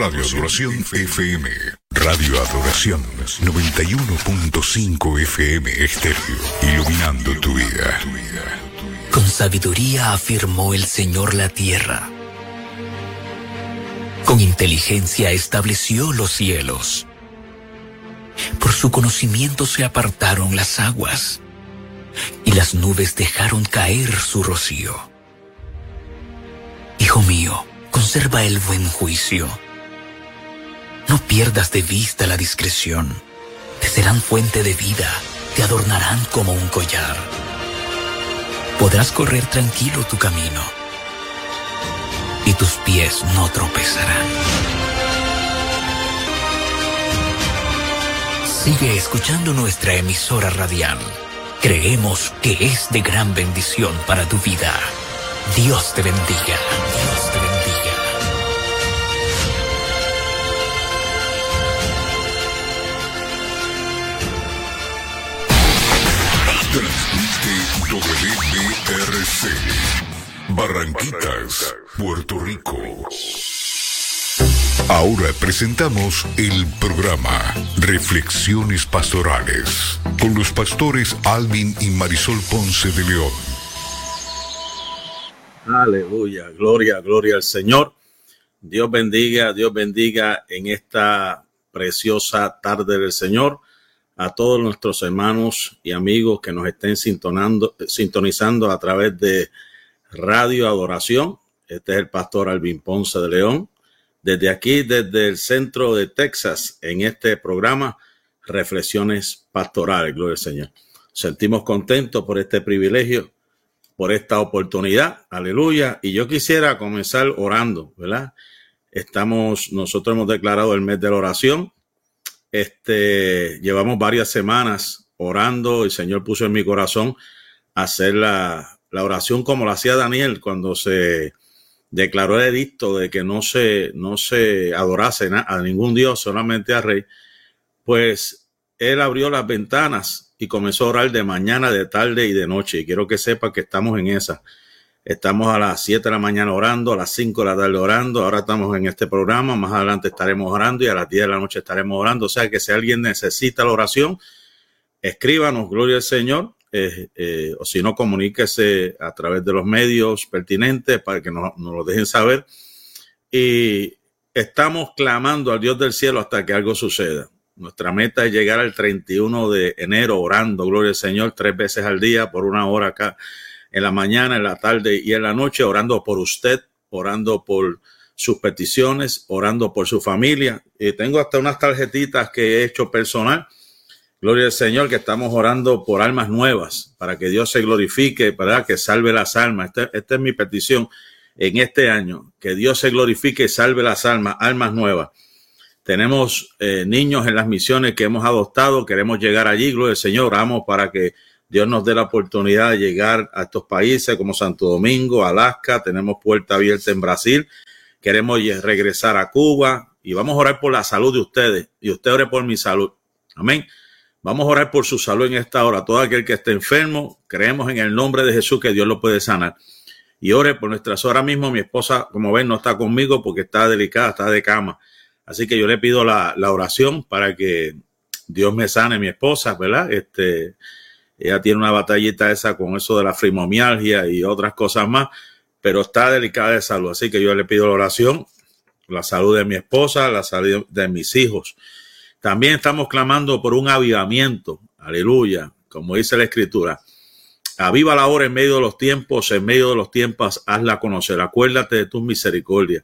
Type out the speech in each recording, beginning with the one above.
Radio Adoración FM. Radio Adoración 91.5 FM Estéreo. Iluminando tu vida. Con sabiduría afirmó el Señor la tierra. Con inteligencia estableció los cielos. Por su conocimiento se apartaron las aguas y las nubes dejaron caer su rocío. Hijo mío, conserva el buen juicio. No pierdas de vista la discreción. Te serán fuente de vida, te adornarán como un collar. Podrás correr tranquilo tu camino y tus pies no tropezarán. Sigue escuchando nuestra emisora radial. Creemos que es de gran bendición para tu vida. Dios te bendiga. WBRC. Barranquitas, Puerto Rico. Ahora presentamos el programa Reflexiones Pastorales con los pastores Alvin y Marisol Ponce de León. Aleluya, gloria, gloria al Señor. Dios bendiga, Dios bendiga en esta preciosa tarde del Señor a todos nuestros hermanos y amigos que nos estén sintonizando a través de Radio Adoración. Este es el pastor Alvin Ponce de León desde aquí, desde el centro de Texas, en este programa Reflexiones Pastorales, gloria al Señor. Sentimos contentos por este privilegio, por esta oportunidad, aleluya. Y yo quisiera comenzar orando, ¿verdad? Estamos, nosotros hemos declarado el mes de la oración. Este, llevamos varias semanas orando. El Señor puso en mi corazón hacer la, la oración como lo hacía Daniel cuando se declaró el edicto de que no se, no se adorase a ningún dios, solamente a rey, pues él abrió las ventanas y comenzó a orar de mañana, de tarde y de noche. Y quiero que sepa que estamos en esa. Estamos a las 7 de la mañana orando, a las 5 de la tarde orando, ahora estamos en este programa, más adelante estaremos orando y a las 10 de la noche estaremos orando. O sea que si alguien necesita la oración, escríbanos, gloria al Señor, eh, eh, o si no, comuníquese a través de los medios pertinentes para que nos, lo dejen saber. Y estamos clamando al Dios del cielo hasta que algo suceda. Nuestra meta es llegar al 31 de enero orando, gloria al Señor, tres veces al día, por una hora acá, en la mañana, en la tarde y en la noche, orando por usted, orando por sus peticiones, orando por su familia. Y tengo hasta unas tarjetitas que he hecho personal Gloria al Señor que estamos orando por almas nuevas, para que Dios se glorifique, para que salve las almas. Esta, es mi petición en este año, que Dios se glorifique y salve las almas, almas nuevas. Tenemos eh, niños en las misiones que hemos adoptado, queremos llegar allí, gloria al Señor, oramos para que Dios nos dé la oportunidad de llegar a estos países como Santo Domingo, Alaska, tenemos puerta abierta en Brasil, queremos regresar a Cuba y vamos a orar por la salud de ustedes y usted ore por mi salud. Amén. Vamos a orar por su salud en esta hora. Todo aquel que esté enfermo, creemos en el nombre de Jesús que Dios lo puede sanar. Y ore por nuestras. Ahora mismo mi esposa, como ven, no está conmigo porque está delicada, está de cama. Así que yo le pido la, oración para que Dios me sane mi esposa, ¿verdad? Este, ella tiene una batallita esa con eso de la frimomialgia y otras cosas más, pero está delicada de salud. Así que yo le pido la oración, la salud de mi esposa, la salud de mis hijos. También estamos clamando por un avivamiento. Aleluya. Como dice la escritura. Aviva la hora en medio de los tiempos, en medio de los tiempos, hazla conocer. Acuérdate de tu misericordia.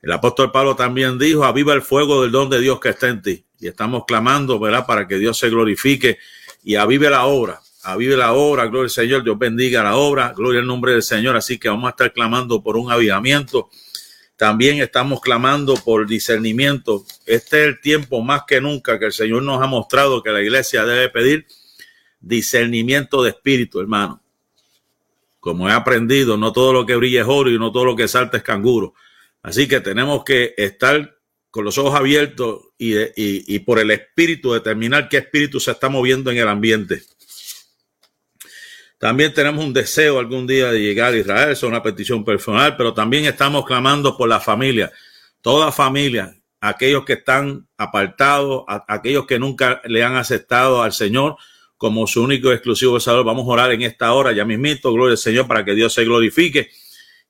El apóstol Pablo también dijo, aviva el fuego del don de Dios que está en ti. Y estamos clamando, ¿verdad? Para que Dios se glorifique y avive la obra. Avive la obra, gloria al Señor, Dios bendiga la obra, gloria al nombre del Señor. Así que vamos a estar clamando por un avivamiento también estamos clamando por discernimiento. Este es el tiempo más que nunca que el Señor nos ha mostrado que la iglesia debe pedir discernimiento de espíritu, hermano. Como he aprendido, no todo lo que brilla es oro y no todo lo que salta es canguro. Así que tenemos que estar con los ojos abiertos y, y por el espíritu determinar qué espíritu se está moviendo en el ambiente. También tenemos un deseo algún día de llegar a Israel, es una petición personal, pero también estamos clamando por la familia, toda familia, aquellos que están apartados, aquellos que nunca le han aceptado al Señor como su único y exclusivo Salvador. Vamos a orar en esta hora, ya mismito, gloria al Señor, para que Dios se glorifique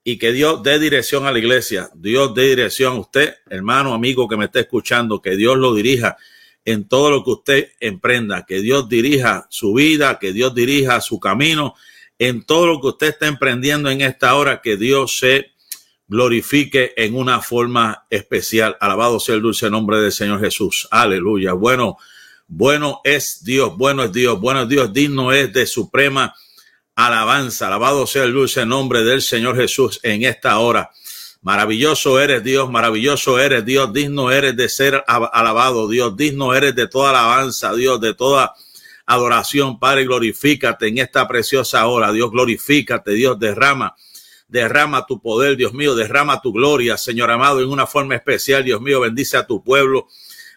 y que Dios dé dirección a la iglesia. Dios dé dirección a usted, hermano, amigo que me esté escuchando, que Dios lo dirija en todo lo que usted emprenda, que Dios dirija su vida, que Dios dirija su camino, en todo lo que usted está emprendiendo en esta hora, que Dios se glorifique en una forma especial. Alabado sea el dulce nombre del Señor Jesús. Aleluya. Bueno, bueno es Dios, bueno es Dios, bueno es Dios, digno es de suprema alabanza. Alabado sea el dulce nombre del Señor Jesús en esta hora. Maravilloso eres Dios, maravilloso eres Dios, digno eres de ser alabado, Dios, digno eres de toda alabanza, Dios, de toda adoración, Padre, glorifícate en esta preciosa hora, Dios, glorifícate, Dios, derrama, derrama tu poder, Dios mío, derrama tu gloria, Señor amado, en una forma especial, Dios mío, bendice a tu pueblo,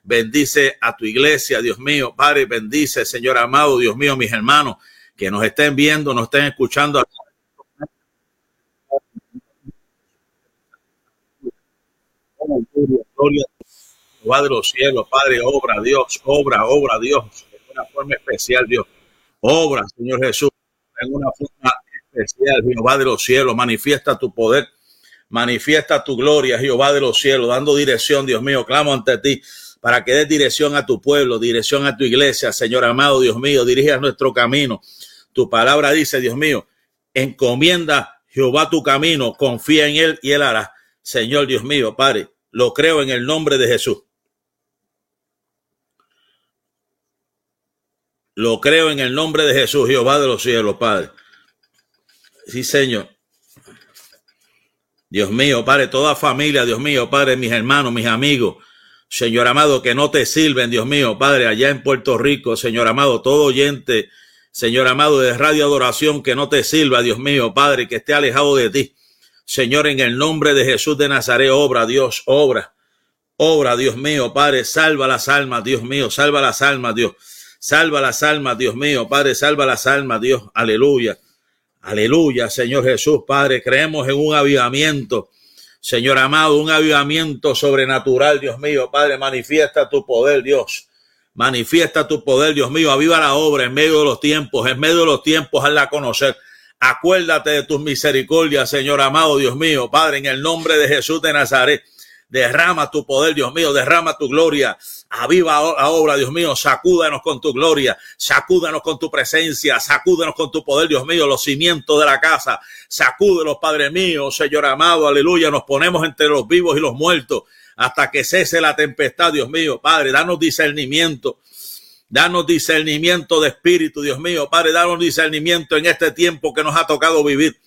bendice a tu iglesia, Dios mío, Padre, bendice, Señor amado, Dios mío, mis hermanos, que nos estén viendo, nos estén escuchando gloria, de los cielos, Padre, obra Dios, obra, obra Dios, en una forma especial, Dios, obra, Señor Jesús, en una forma especial, Jehová de los cielos, manifiesta tu poder, manifiesta tu gloria, Jehová de los cielos, dando dirección, Dios mío, clamo ante ti para que des dirección a tu pueblo, dirección a tu iglesia, Señor amado, Dios mío, dirija nuestro camino. Tu palabra dice, Dios mío, encomienda Jehová tu camino, confía en él y él hará. Señor Dios mío, Padre, lo creo en el nombre de Jesús. Lo creo en el nombre de Jesús, Jehová de los cielos, Padre. Sí, Señor. Dios mío, Padre, toda familia, Dios mío, Padre, mis hermanos, mis amigos, Señor amado, que no te sirven, Dios mío, Padre, allá en Puerto Rico, Señor amado, todo oyente, Señor amado, de radio adoración, que no te sirva, Dios mío, Padre, que esté alejado de ti. Señor, en el nombre de Jesús de Nazaret, obra, Dios, obra. Obra, Dios mío, Padre, salva las almas, Dios mío, salva las almas, Dios. Salva las almas, Dios mío, Padre, salva las almas, Dios. Aleluya. Aleluya, Señor Jesús, Padre, creemos en un avivamiento. Señor amado, un avivamiento sobrenatural, Dios mío, Padre, manifiesta tu poder, Dios. Manifiesta tu poder, Dios mío, aviva la obra en medio de los tiempos, en medio de los tiempos, hazla conocer. Acuérdate de tus misericordias, Señor amado, Dios mío, Padre, en el nombre de Jesús de Nazaret. Derrama tu poder, Dios mío, derrama tu gloria. Aviva la obra, Dios mío. Sacúdanos con tu gloria. Sacúdanos con tu presencia. Sacúdanos con tu poder, Dios mío. Los cimientos de la casa. Sacúdenos, Padre mío, Señor amado. Aleluya. Nos ponemos entre los vivos y los muertos hasta que cese la tempestad, Dios mío. Padre, danos discernimiento. Danos discernimiento de espíritu, Dios mío. Padre, danos discernimiento en este tiempo que nos ha tocado vivir.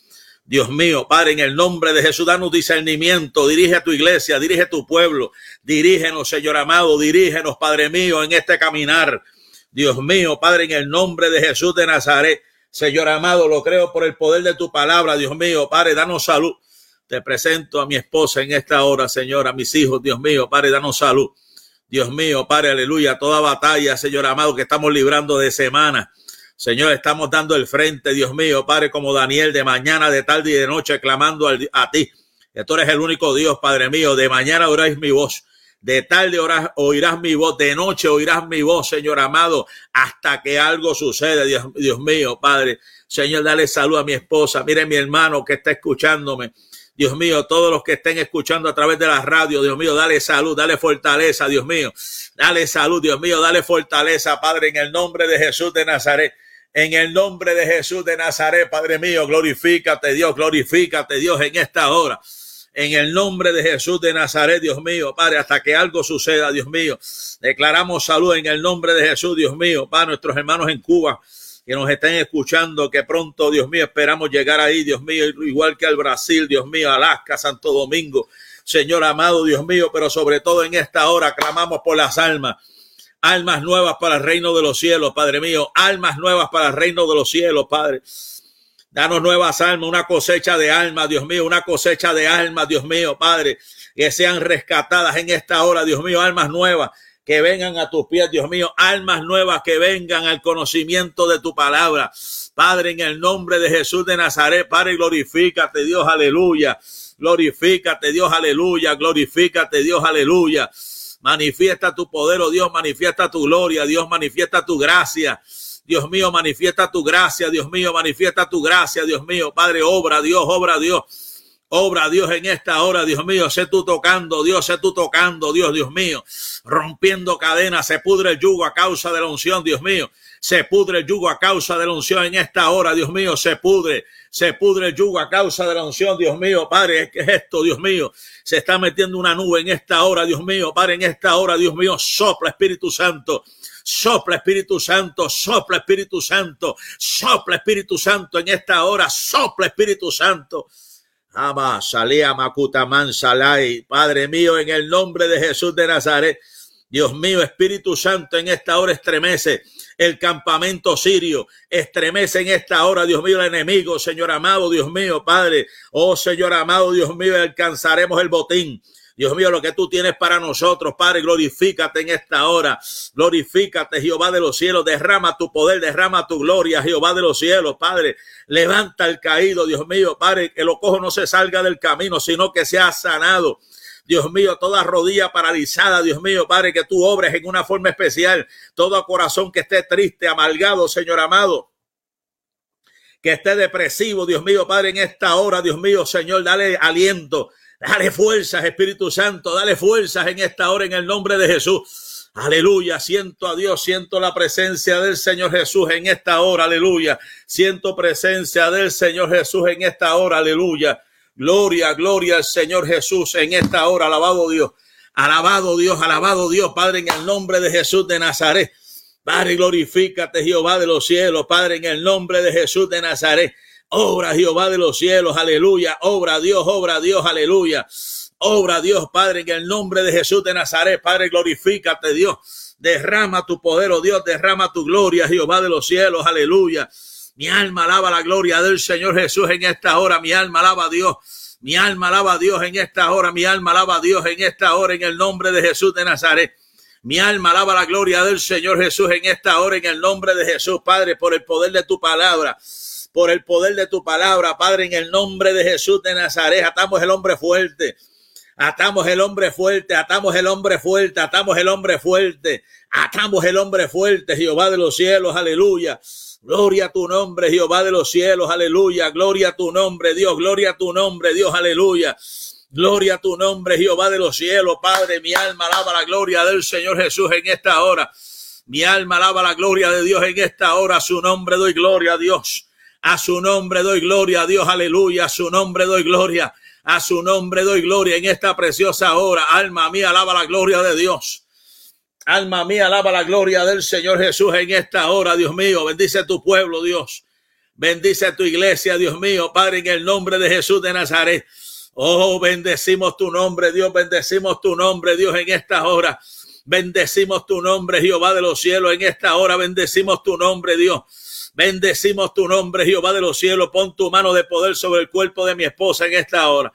Dios mío, Padre, en el nombre de Jesús, danos discernimiento, dirige a tu iglesia, dirige a tu pueblo, dirígenos, Señor amado, dirígenos, Padre mío, en este caminar. Dios mío, Padre, en el nombre de Jesús de Nazaret, Señor amado, lo creo por el poder de tu palabra, Dios mío, Padre, danos salud. Te presento a mi esposa en esta hora, Señor, a mis hijos, Dios mío, Padre, danos salud. Dios mío, Padre, aleluya, toda batalla, Señor amado, que estamos librando de semana. Señor, estamos dando el frente, Dios mío, Padre, como Daniel, de mañana, de tarde y de noche, clamando a ti. Que tú eres el único Dios, Padre mío. De mañana oráis mi voz. De tarde oirás, mi voz. De noche oirás mi voz, Señor amado, hasta que algo suceda, Dios, Dios mío, Padre. Señor, dale salud a mi esposa. Mire mi hermano que está escuchándome. Dios mío, todos los que estén escuchando a través de la radio, Dios mío, dale salud, dale fortaleza, Dios mío, dale salud, Dios mío, dale fortaleza, Padre, en el nombre de Jesús de Nazaret. En el nombre de Jesús de Nazaret, Padre mío, glorifícate, Dios, glorifícate, Dios, en esta hora. En el nombre de Jesús de Nazaret, Dios mío, Padre, hasta que algo suceda, Dios mío. Declaramos salud en el nombre de Jesús, Dios mío, para nuestros hermanos en Cuba, que nos estén escuchando, que pronto, Dios mío, esperamos llegar ahí, Dios mío, igual que al Brasil, Dios mío, Alaska, Santo Domingo, Señor amado, Dios mío, pero sobre todo en esta hora clamamos por las almas, almas nuevas para el reino de los cielos, Padre mío, almas nuevas para el reino de los cielos, Padre. Danos nuevas almas, una cosecha de almas, Dios mío, una cosecha de almas, Dios mío, Padre, que sean rescatadas en esta hora, Dios mío, almas nuevas que vengan a tus pies, Dios mío, almas nuevas que vengan al conocimiento de tu palabra. Padre, en el nombre de Jesús de Nazaret, Padre, glorifícate, Dios, aleluya. Glorifícate, Dios, aleluya. Glorifícate, Dios, aleluya. Manifiesta tu poder, oh Dios, manifiesta tu gloria, Dios, manifiesta tu gracia. Dios mío, manifiesta tu gracia, Dios mío, manifiesta tu gracia, Dios mío. Padre, obra, Dios, obra, Dios. Obra Dios en esta hora, Dios mío, sé tú tocando, Dios, sé tú tocando, Dios, Dios mío, rompiendo cadenas, se pudre el yugo a causa de la unción, Dios mío, se pudre el yugo a causa de la unción en esta hora, Dios mío, se pudre, se pudre el yugo a causa de la unción, Dios mío, Padre, ¿qué es esto, Dios mío? Se está metiendo una nube en esta hora, Dios mío, Padre, en esta hora, Dios mío, sopla Espíritu Santo, sopla Espíritu Santo, sopla Espíritu Santo, sopla Espíritu Santo en esta hora, sopla Espíritu Santo. Ama, salía Makutaman Salai. Padre mío, en el nombre de Jesús de Nazaret. Dios mío, Espíritu Santo, en esta hora estremece el campamento sirio. Estremece en esta hora, Dios mío, el enemigo, Señor amado, Dios mío, Padre. Oh, Señor amado, Dios mío, alcanzaremos el botín. Dios mío, lo que tú tienes para nosotros, Padre, glorifícate en esta hora. Glorifícate, Jehová de los cielos. Derrama tu poder, derrama tu gloria, Jehová de los cielos, Padre. Levanta el caído, Dios mío, Padre, que lo cojo no se salga del camino, sino que sea sanado. Dios mío, toda rodilla paralizada, Dios mío, Padre, que tú obres en una forma especial. Todo corazón que esté triste, amalgado, Señor amado que esté depresivo, Dios mío, Padre, en esta hora, Dios mío, Señor, dale aliento, Dale fuerzas, Espíritu Santo, dale fuerzas en esta hora en el nombre de Jesús. Aleluya, siento a Dios, siento la presencia del Señor Jesús en esta hora, aleluya. Siento presencia del Señor Jesús en esta hora, aleluya. Gloria, gloria al Señor Jesús en esta hora, alabado Dios. Alabado Dios, alabado Dios, Padre, en el nombre de Jesús de Nazaret. Padre, glorifícate, Jehová de los cielos, Padre, en el nombre de Jesús de Nazaret. Obra Jehová de los cielos, aleluya. Obra Dios, obra Dios, aleluya. Obra Dios, Padre, en el nombre de Jesús de Nazaret, Padre, glorifícate, Dios. Derrama tu poder, oh Dios, derrama tu gloria, Jehová de los cielos, aleluya. Mi alma alaba la gloria del Señor Jesús en esta hora, mi alma alaba a Dios. Mi alma alaba a Dios en esta hora, mi alma alaba a Dios en esta hora, en el nombre de Jesús de Nazaret. Mi alma alaba la gloria del Señor Jesús en esta hora, en el nombre de Jesús, Padre, por el poder de tu palabra por el poder de tu palabra, Padre, en el nombre de Jesús de Nazaret. Atamos el hombre fuerte. Atamos el hombre fuerte, atamos el hombre fuerte, atamos el hombre fuerte, atamos el hombre fuerte, Jehová de los cielos, aleluya. Gloria a tu nombre, Jehová de los cielos, aleluya. Gloria a tu nombre, Dios, gloria a tu nombre, Dios, aleluya. Gloria a tu nombre, Jehová de los cielos, Padre. Mi alma alaba la gloria del Señor Jesús en esta hora. Mi alma alaba la gloria de Dios en esta hora. Su nombre doy gloria a Dios. A su nombre doy gloria, a Dios, aleluya. A su nombre doy gloria. A su nombre doy gloria en esta preciosa hora. Alma mía, alaba la gloria de Dios. Alma mía, alaba la gloria del Señor Jesús en esta hora, Dios mío. Bendice tu pueblo, Dios. Bendice tu iglesia, Dios mío. Padre, en el nombre de Jesús de Nazaret. Oh, bendecimos tu nombre, Dios. Bendecimos tu nombre, Dios, en esta hora. Bendecimos tu nombre, Jehová de los cielos, en esta hora. Bendecimos tu nombre, Dios. Bendecimos tu nombre, Jehová de los cielos. Pon tu mano de poder sobre el cuerpo de mi esposa en esta hora.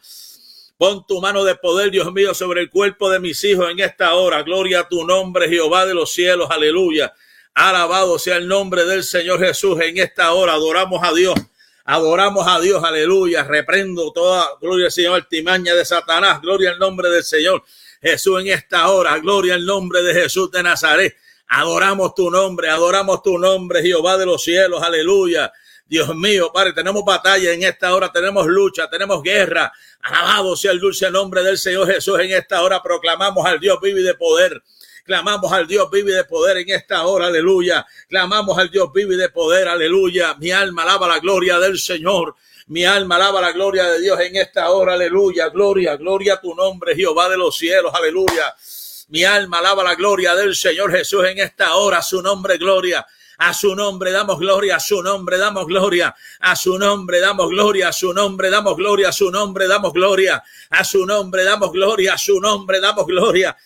Pon tu mano de poder, Dios mío, sobre el cuerpo de mis hijos en esta hora. Gloria a tu nombre, Jehová de los cielos. Aleluya. Alabado sea el nombre del Señor Jesús en esta hora. Adoramos a Dios. Adoramos a Dios. Aleluya. Reprendo toda gloria al Señor, altimaña de Satanás. Gloria al nombre del Señor Jesús en esta hora. Gloria al nombre de Jesús de Nazaret. Adoramos tu nombre, adoramos tu nombre, Jehová de los cielos, aleluya. Dios mío, Padre, tenemos batalla en esta hora, tenemos lucha, tenemos guerra. Alabado sea el dulce nombre del Señor Jesús. En esta hora proclamamos al Dios vive de poder. Clamamos al Dios vive de poder en esta hora, aleluya. Clamamos al Dios vive de poder, aleluya. Mi alma alaba la gloria del Señor. Mi alma alaba la gloria de Dios en esta hora, aleluya. Gloria, gloria a tu nombre, Jehová de los cielos, aleluya. Mi alma alaba la gloria del Señor Jesús en esta hora. Su nombre, gloria. A su nombre damos gloria, a su nombre damos gloria, a su nombre damos gloria, a su nombre damos gloria, a su nombre damos gloria, a su nombre damos gloria, a su nombre damos gloria.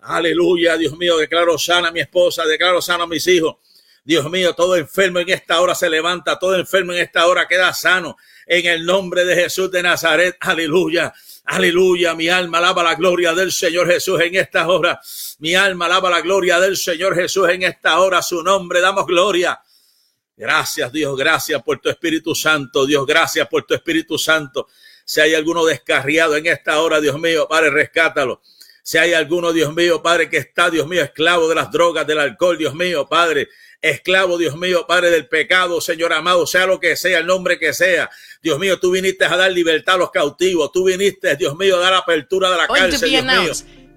Aleluya, Dios mío, declaro sana a mi esposa, declaro sana a mis hijos. Dios mío, todo enfermo en esta hora se levanta, todo enfermo en esta hora queda sano. En el nombre de Jesús de Nazaret, aleluya. Aleluya, mi alma alaba la gloria del Señor Jesús en esta hora. Mi alma alaba la gloria del Señor Jesús en esta hora. Su nombre damos gloria. Gracias, Dios, gracias por tu Espíritu Santo. Dios, gracias por tu Espíritu Santo. Si hay alguno descarriado en esta hora, Dios mío, Padre, rescátalo. Si hay alguno, Dios mío, Padre, que está, Dios mío, esclavo de las drogas, del alcohol, Dios mío, Padre, esclavo, Dios mío, Padre del pecado, Señor amado, sea lo que sea, el nombre que sea. Dios mío, tú viniste a dar libertad a los cautivos, tú viniste, Dios mío, a dar apertura de la cárcel, Dios mío.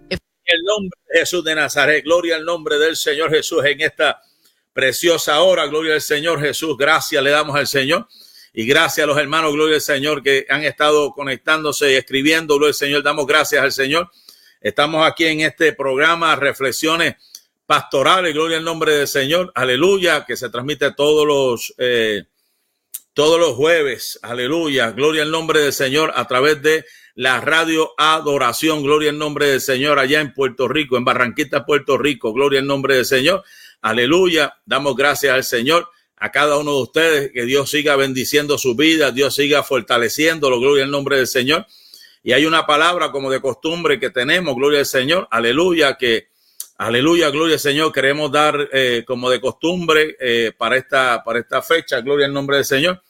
En el nombre de Jesús de Nazaret, gloria al nombre del Señor Jesús en esta preciosa hora, gloria al Señor Jesús, gracias le damos al Señor. Y gracias a los hermanos, gloria al Señor, que han estado conectándose y escribiendo, gloria al Señor, damos gracias al Señor. Estamos aquí en este programa, Reflexiones pastorales, gloria al nombre del Señor, aleluya, que se transmite todos los, eh, todos los jueves, aleluya, gloria al nombre del Señor a través de la radio Adoración, gloria al nombre del Señor allá en Puerto Rico, en Barranquita, Puerto Rico, gloria al nombre del Señor, aleluya, damos gracias al Señor, a cada uno de ustedes, que Dios siga bendiciendo su vida, Dios siga fortaleciéndolo, gloria al nombre del Señor. Y hay una palabra como de costumbre que tenemos, gloria al Señor, aleluya, que Aleluya, gloria al Señor. Queremos dar eh, como de costumbre eh, para, esta, para esta fecha, gloria al nombre del Señor.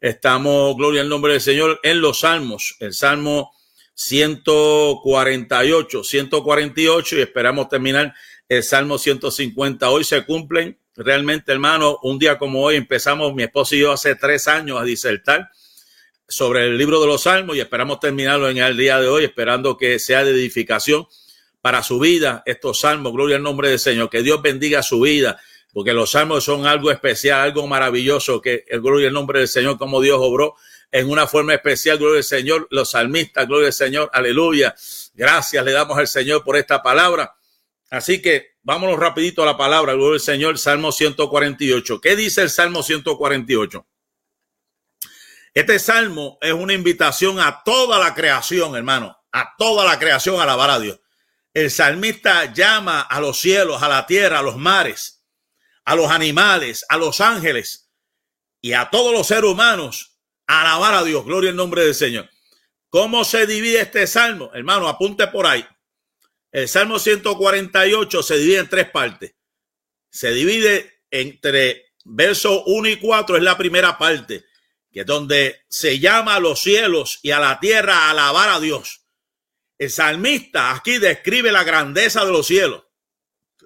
Estamos, gloria al nombre del Señor, en los salmos, el salmo 148, 148 y esperamos terminar el salmo 150. Hoy se cumplen realmente, hermano, un día como hoy empezamos mi esposo y yo hace tres años a disertar sobre el libro de los salmos y esperamos terminarlo en el día de hoy, esperando que sea de edificación para su vida estos salmos. Gloria al nombre del Señor. Que Dios bendiga su vida, porque los salmos son algo especial, algo maravilloso. Que el gloria al nombre del Señor, como Dios obró en una forma especial. Gloria al Señor. Los salmistas, gloria al Señor. Aleluya. Gracias le damos al Señor por esta palabra. Así que vámonos rapidito a la palabra. Gloria al Señor. Salmo 148. ¿Qué dice el Salmo 148? Este salmo es una invitación a toda la creación, hermano, a toda la creación a alabar a Dios. El salmista llama a los cielos, a la tierra, a los mares, a los animales, a los ángeles y a todos los seres humanos a alabar a Dios. Gloria al nombre del Señor. ¿Cómo se divide este salmo? Hermano, apunte por ahí. El salmo 148 se divide en tres partes. Se divide entre versos 1 y 4, es la primera parte, que es donde se llama a los cielos y a la tierra a alabar a Dios. El salmista aquí describe la grandeza de los cielos,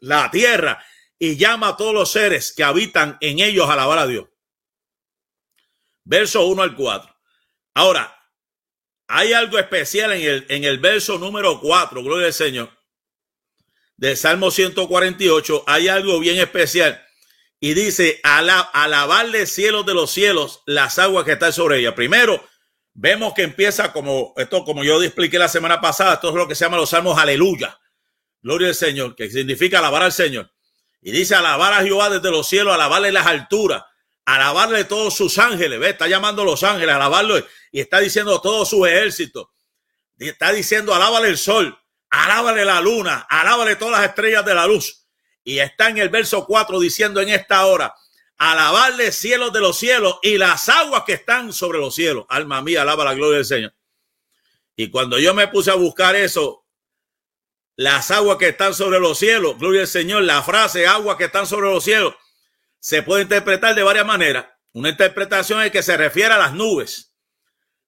la tierra, y llama a todos los seres que habitan en ellos a alabar a Dios. Verso 1 al 4. Ahora, hay algo especial en el, en el verso número 4, gloria al Señor, del Salmo 148. Hay algo bien especial. Y dice, alabarle cielos de los cielos, las aguas que están sobre ella. Primero, vemos que empieza como esto, como yo expliqué la semana pasada, esto es lo que se llama los salmos aleluya. Gloria al Señor, que significa alabar al Señor. Y dice alabar a Jehová desde los cielos, alabarle las alturas, alabarle todos sus ángeles. Ve, está llamando a los ángeles, alabarlo y está diciendo todos sus ejércitos. Está diciendo alábale el sol, alábale la luna, alábale todas las estrellas de la luz. Y está en el verso 4 diciendo en esta hora, alabarle cielos de los cielos y las aguas que están sobre los cielos. Alma mía, alaba la gloria del Señor. Y cuando yo me puse a buscar eso, las aguas que están sobre los cielos, gloria al Señor, la frase aguas que están sobre los cielos, se puede interpretar de varias maneras. Una interpretación es que se refiere a las nubes.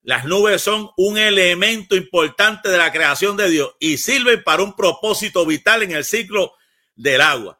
Las nubes son un elemento importante de la creación de Dios y sirven para un propósito vital en el ciclo del agua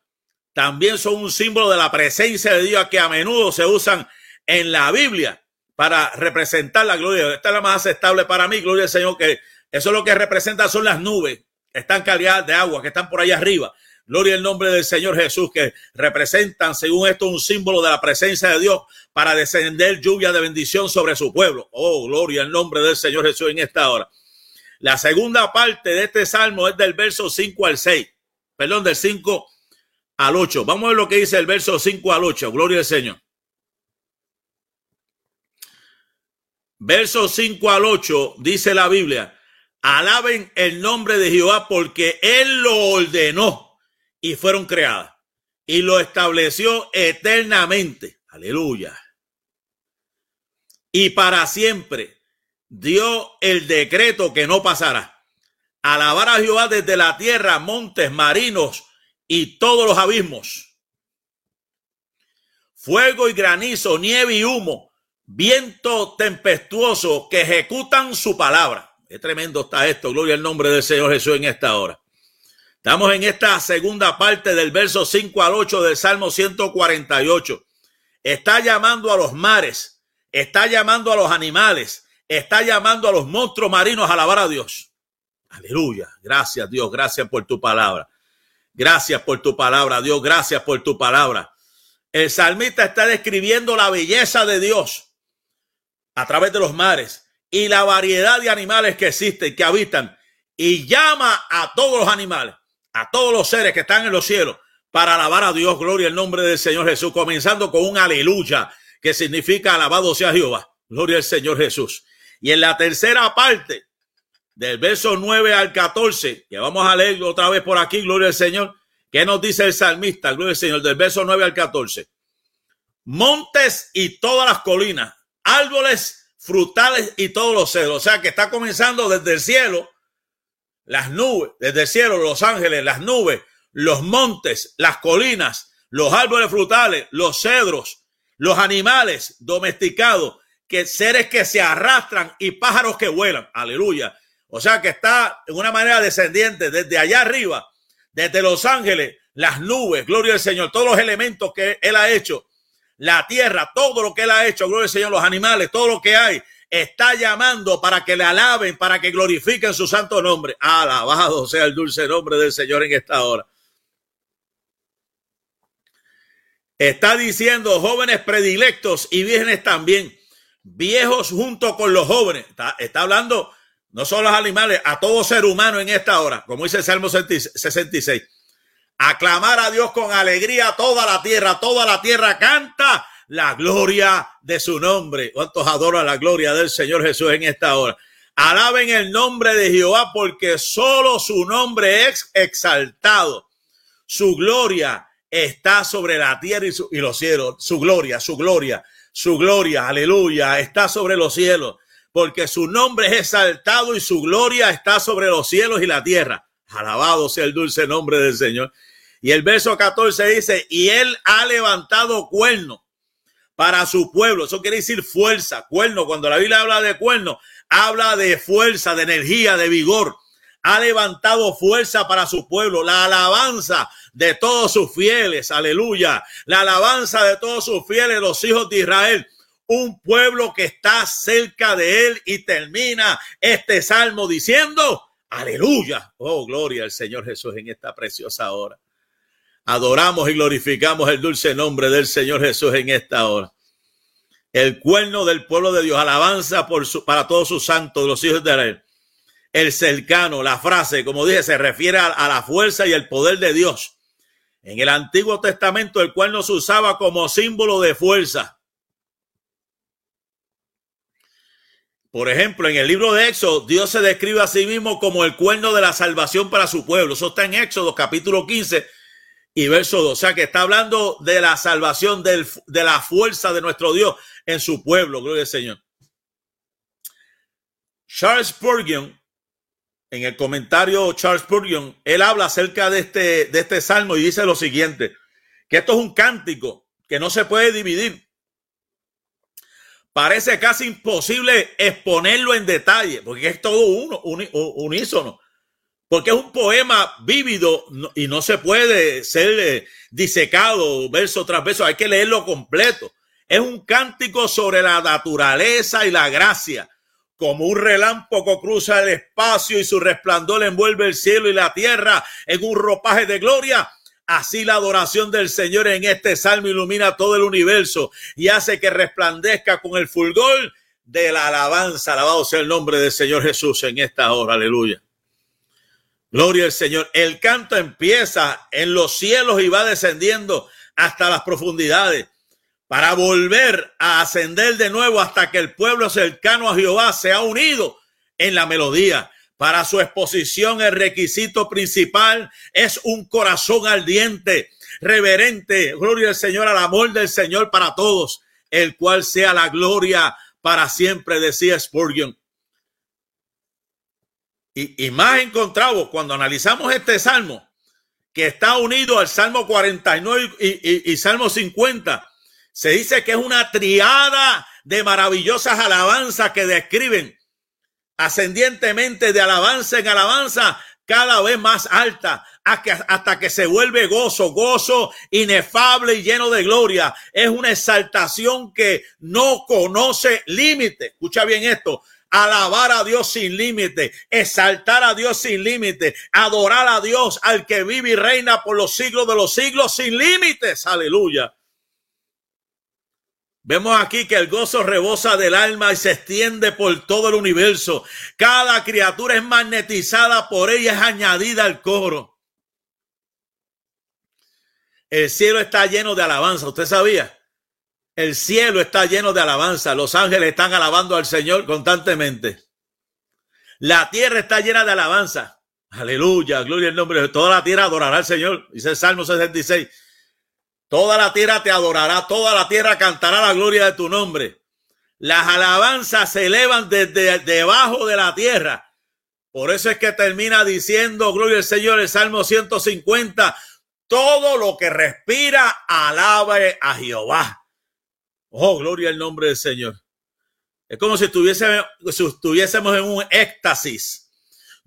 también son un símbolo de la presencia de Dios que a menudo se usan en la Biblia para representar la gloria. Esta es la más aceptable para mí, gloria al Señor, que eso es lo que representa son las nubes, están calidad de agua, que están por allá arriba. Gloria al nombre del Señor Jesús, que representan, según esto, un símbolo de la presencia de Dios para descender lluvia de bendición sobre su pueblo. Oh, gloria al nombre del Señor Jesús en esta hora. La segunda parte de este salmo es del verso 5 al 6, perdón, del 5 al 8. Vamos a ver lo que dice el verso 5 al 8. Gloria al Señor. Verso 5 al 8 dice la Biblia, alaben el nombre de Jehová porque Él lo ordenó y fueron creadas y lo estableció eternamente. Aleluya. Y para siempre dio el decreto que no pasará. Alabar a Jehová desde la tierra, montes, marinos, y todos los abismos. fuego y granizo, nieve y humo, viento tempestuoso que ejecutan su palabra. Qué tremendo está esto, gloria al nombre del Señor Jesús en esta hora. Estamos en esta segunda parte del verso 5 al 8 del Salmo 148. Está llamando a los mares, está llamando a los animales, está llamando a los monstruos marinos a alabar a Dios. Aleluya. Gracias Dios, gracias por tu palabra. Gracias por tu palabra, Dios, gracias por tu palabra. El salmista está describiendo la belleza de Dios a través de los mares y la variedad de animales que existen, que habitan, y llama a todos los animales, a todos los seres que están en los cielos, para alabar a Dios, gloria al nombre del Señor Jesús, comenzando con un aleluya, que significa alabado sea Jehová, gloria al Señor Jesús. Y en la tercera parte del verso 9 al 14, que vamos a leer otra vez por aquí, gloria al Señor, ¿qué nos dice el salmista, gloria al Señor, del verso 9 al 14? Montes y todas las colinas, árboles frutales y todos los cedros. O sea que está comenzando desde el cielo, las nubes, desde el cielo, los ángeles, las nubes, los montes, las colinas, los árboles frutales, los cedros, los animales domesticados, que seres que se arrastran y pájaros que vuelan. Aleluya. O sea que está en una manera descendiente desde allá arriba, desde Los Ángeles, las nubes, gloria al Señor, todos los elementos que Él ha hecho, la tierra, todo lo que Él ha hecho, gloria al Señor, los animales, todo lo que hay, está llamando para que le alaben, para que glorifiquen su santo nombre. Alabado sea el dulce nombre del Señor en esta hora. Está diciendo jóvenes predilectos y vírgenes también, viejos junto con los jóvenes. Está, está hablando no solo los animales, a todo ser humano en esta hora, como dice el Salmo 66. Aclamar a Dios con alegría toda la tierra, toda la tierra canta la gloria de su nombre. ¿Cuántos adoran la gloria del Señor Jesús en esta hora? Alaben el nombre de Jehová porque solo su nombre es exaltado. Su gloria está sobre la tierra y, y los cielos. Su gloria, su gloria, su gloria, aleluya, está sobre los cielos porque su nombre es exaltado y su gloria está sobre los cielos y la tierra. Alabado sea el dulce nombre del Señor. Y el verso 14 dice, y él ha levantado cuerno para su pueblo. Eso quiere decir fuerza, cuerno. Cuando la Biblia habla de cuerno, habla de fuerza, de energía, de vigor. Ha levantado fuerza para su pueblo, la alabanza de todos sus fieles, aleluya, la alabanza de todos sus fieles, los hijos de Israel un pueblo que está cerca de él y termina este salmo diciendo, aleluya, oh gloria al Señor Jesús en esta preciosa hora. Adoramos y glorificamos el dulce nombre del Señor Jesús en esta hora. El cuerno del pueblo de Dios, alabanza por su, para todos sus santos, los hijos de Israel. El cercano, la frase, como dije, se refiere a, a la fuerza y el poder de Dios. En el Antiguo Testamento el cuerno se usaba como símbolo de fuerza Por ejemplo, en el libro de Éxodo, Dios se describe a sí mismo como el cuerno de la salvación para su pueblo. Eso está en Éxodo capítulo 15 y verso 2. O sea que está hablando de la salvación, de la fuerza de nuestro Dios en su pueblo. Gloria al Señor. Charles Spurgeon, en el comentario Charles Spurgeon, él habla acerca de este, de este salmo y dice lo siguiente, que esto es un cántico que no se puede dividir parece casi imposible exponerlo en detalle, porque es todo uno, unísono. Porque es un poema vívido y no se puede ser eh, disecado verso tras verso, hay que leerlo completo. Es un cántico sobre la naturaleza y la gracia. Como un relámpago cruza el espacio y su resplandor envuelve el cielo y la tierra en un ropaje de gloria Así la adoración del Señor en este salmo ilumina todo el universo y hace que resplandezca con el fulgor de la alabanza. Alabado sea el nombre del Señor Jesús en esta hora. Aleluya. Gloria al Señor. El canto empieza en los cielos y va descendiendo hasta las profundidades para volver a ascender de nuevo hasta que el pueblo cercano a Jehová se ha unido en la melodía. Para su exposición el requisito principal es un corazón ardiente, reverente, gloria al Señor, al amor del Señor para todos, el cual sea la gloria para siempre, decía Spurgeon. Y, más encontramos cuando analizamos este salmo, que está unido al Salmo 49 y, y, y Salmo 50, Se dice que es una triada de maravillosas alabanzas que describen ascendientemente de alabanza en alabanza cada vez más alta hasta que se vuelve gozo, gozo inefable y lleno de gloria. Es una exaltación que no conoce límite. Escucha bien esto. Alabar a Dios sin límite, exaltar a Dios sin límite, adorar a Dios al que vive y reina por los siglos de los siglos sin límites. Aleluya. Vemos aquí que el gozo rebosa del alma y se extiende por todo el universo. Cada criatura es magnetizada por ella, es añadida al coro. El cielo está lleno de alabanza. ¿Usted sabía? El cielo está lleno de alabanza. Los ángeles están alabando al Señor constantemente. La tierra está llena de alabanza. Aleluya, gloria al nombre de Toda la tierra adorará al Señor. Dice el Salmo 66. Toda la tierra te adorará, toda la tierra cantará la gloria de tu nombre. Las alabanzas se elevan desde debajo de la tierra. Por eso es que termina diciendo, gloria al Señor, el Salmo 150, todo lo que respira, alabe a Jehová. Oh, gloria al nombre del Señor. Es como si si estuviésemos en un éxtasis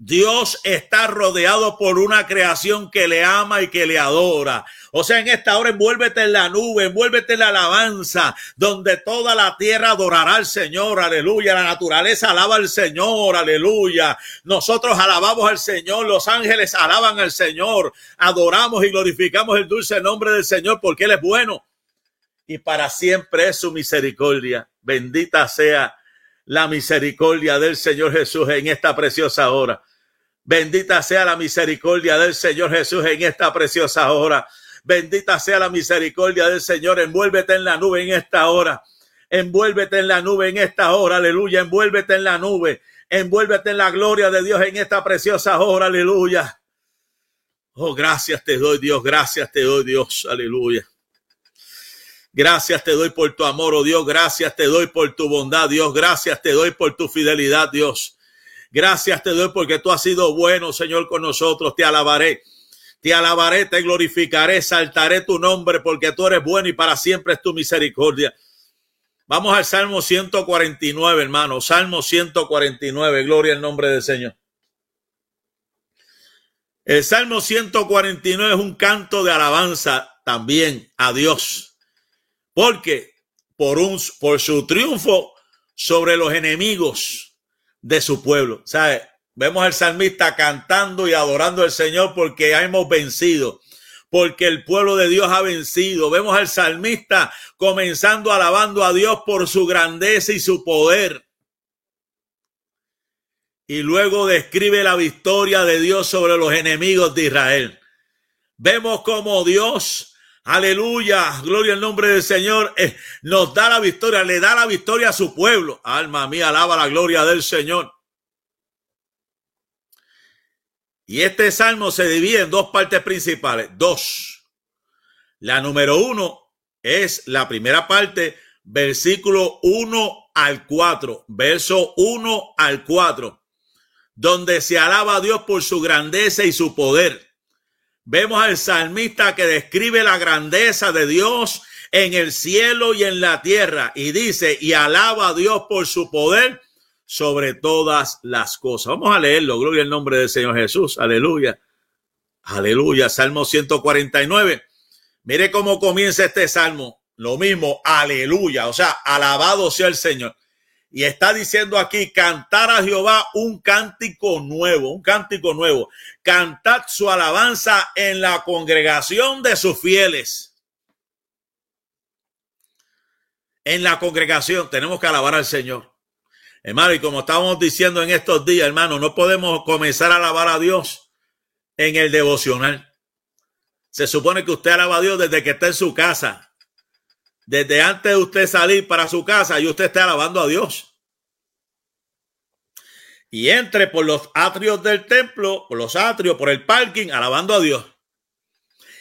Dios está rodeado por una creación que le ama y que le adora. O sea, en esta hora envuélvete en la nube, envuélvete en la alabanza, donde toda la tierra adorará al Señor, aleluya. La naturaleza alaba al Señor, aleluya. Nosotros alabamos al Señor, los ángeles alaban al Señor, adoramos y glorificamos el dulce nombre del Señor porque Él es bueno y para siempre es su misericordia. Bendita sea la misericordia del Señor Jesús en esta preciosa hora. Bendita sea la misericordia del Señor Jesús en esta preciosa hora. Bendita sea la misericordia del Señor. Envuélvete en la nube en esta hora. Envuélvete en la nube en esta hora. Aleluya. Envuélvete en la nube. Envuélvete en la gloria de Dios en esta preciosa hora. Aleluya. Oh, gracias te doy, Dios. Gracias te doy, Dios. Aleluya. Gracias te doy por tu amor, oh Dios. Gracias te doy por tu bondad, Dios. Gracias te doy por tu fidelidad, Dios. Gracias te doy porque tú has sido bueno, Señor, con nosotros. Te alabaré. Te alabaré, te glorificaré, saltaré tu nombre porque tú eres bueno y para siempre es tu misericordia. Vamos al Salmo 149, hermano. Salmo 149. Gloria al nombre del Señor. El Salmo 149 es un canto de alabanza también a Dios. Porque por un por su triunfo sobre los enemigos de su pueblo. ¿Sabe? Vemos al salmista cantando y adorando al Señor porque hemos vencido, porque el pueblo de Dios ha vencido. Vemos al salmista comenzando alabando a Dios por su grandeza y su poder. Y luego describe la victoria de Dios sobre los enemigos de Israel. Vemos como Dios, aleluya, gloria al nombre del Señor, eh, nos da la victoria, le da la victoria a su pueblo. Alma mía, alaba la gloria del Señor. Y este salmo se divide en dos partes principales. Dos. La número uno es la primera parte, versículo 1 al 4, verso 1 al 4, donde se alaba a Dios por su grandeza y su poder. Vemos al salmista que describe la grandeza de Dios en el cielo y en la tierra y dice, y alaba a Dios por su poder sobre todas las cosas. Vamos a leerlo. Gloria al nombre del Señor Jesús. Aleluya. Aleluya. Salmo 149. Mire cómo comienza este salmo. Lo mismo. Aleluya. O sea, alabado sea el Señor. Y está diciendo aquí, cantar a Jehová un cántico nuevo, un cántico nuevo. Cantad su alabanza en la congregación de sus fieles. En la congregación tenemos que alabar al Señor. Hermano, y como estábamos diciendo en estos días, hermano, no podemos comenzar a alabar a Dios en el devocional. Se supone que usted alaba a Dios desde que está en su casa. Desde antes de usted salir para su casa y usted está alabando a Dios. Y entre por los atrios del templo, por los atrios, por el parking, alabando a Dios.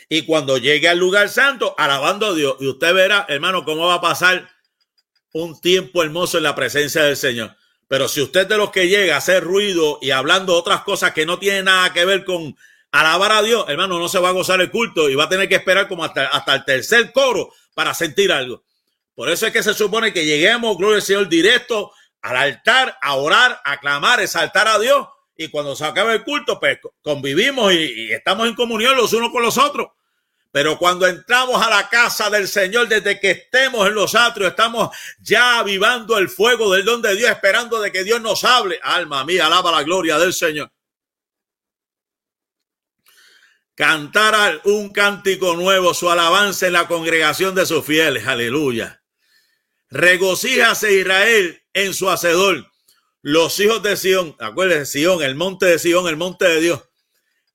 Y cuando llegue al lugar santo, alabando a Dios. Y usted verá, hermano, cómo va a pasar un tiempo hermoso en la presencia del Señor. Pero si usted de los que llega a hacer ruido y hablando otras cosas que no tienen nada que ver con alabar a Dios, hermano, no se va a gozar el culto y va a tener que esperar como hasta, hasta el tercer coro para sentir algo. Por eso es que se supone que lleguemos, gloria al Señor, directo al altar, a orar, a clamar, exaltar a Dios. Y cuando se acaba el culto, pues convivimos y, y estamos en comunión los unos con los otros. Pero cuando entramos a la casa del Señor, desde que estemos en los atrios, estamos ya avivando el fuego del don de Dios, esperando de que Dios nos hable. Alma mía, alaba la gloria del Señor. Cantar un cántico nuevo, su alabanza en la congregación de sus fieles. Aleluya. Regocíjase Israel en su hacedor. Los hijos de Sión, acuérdense, Sión, el monte de Sión, el monte de Dios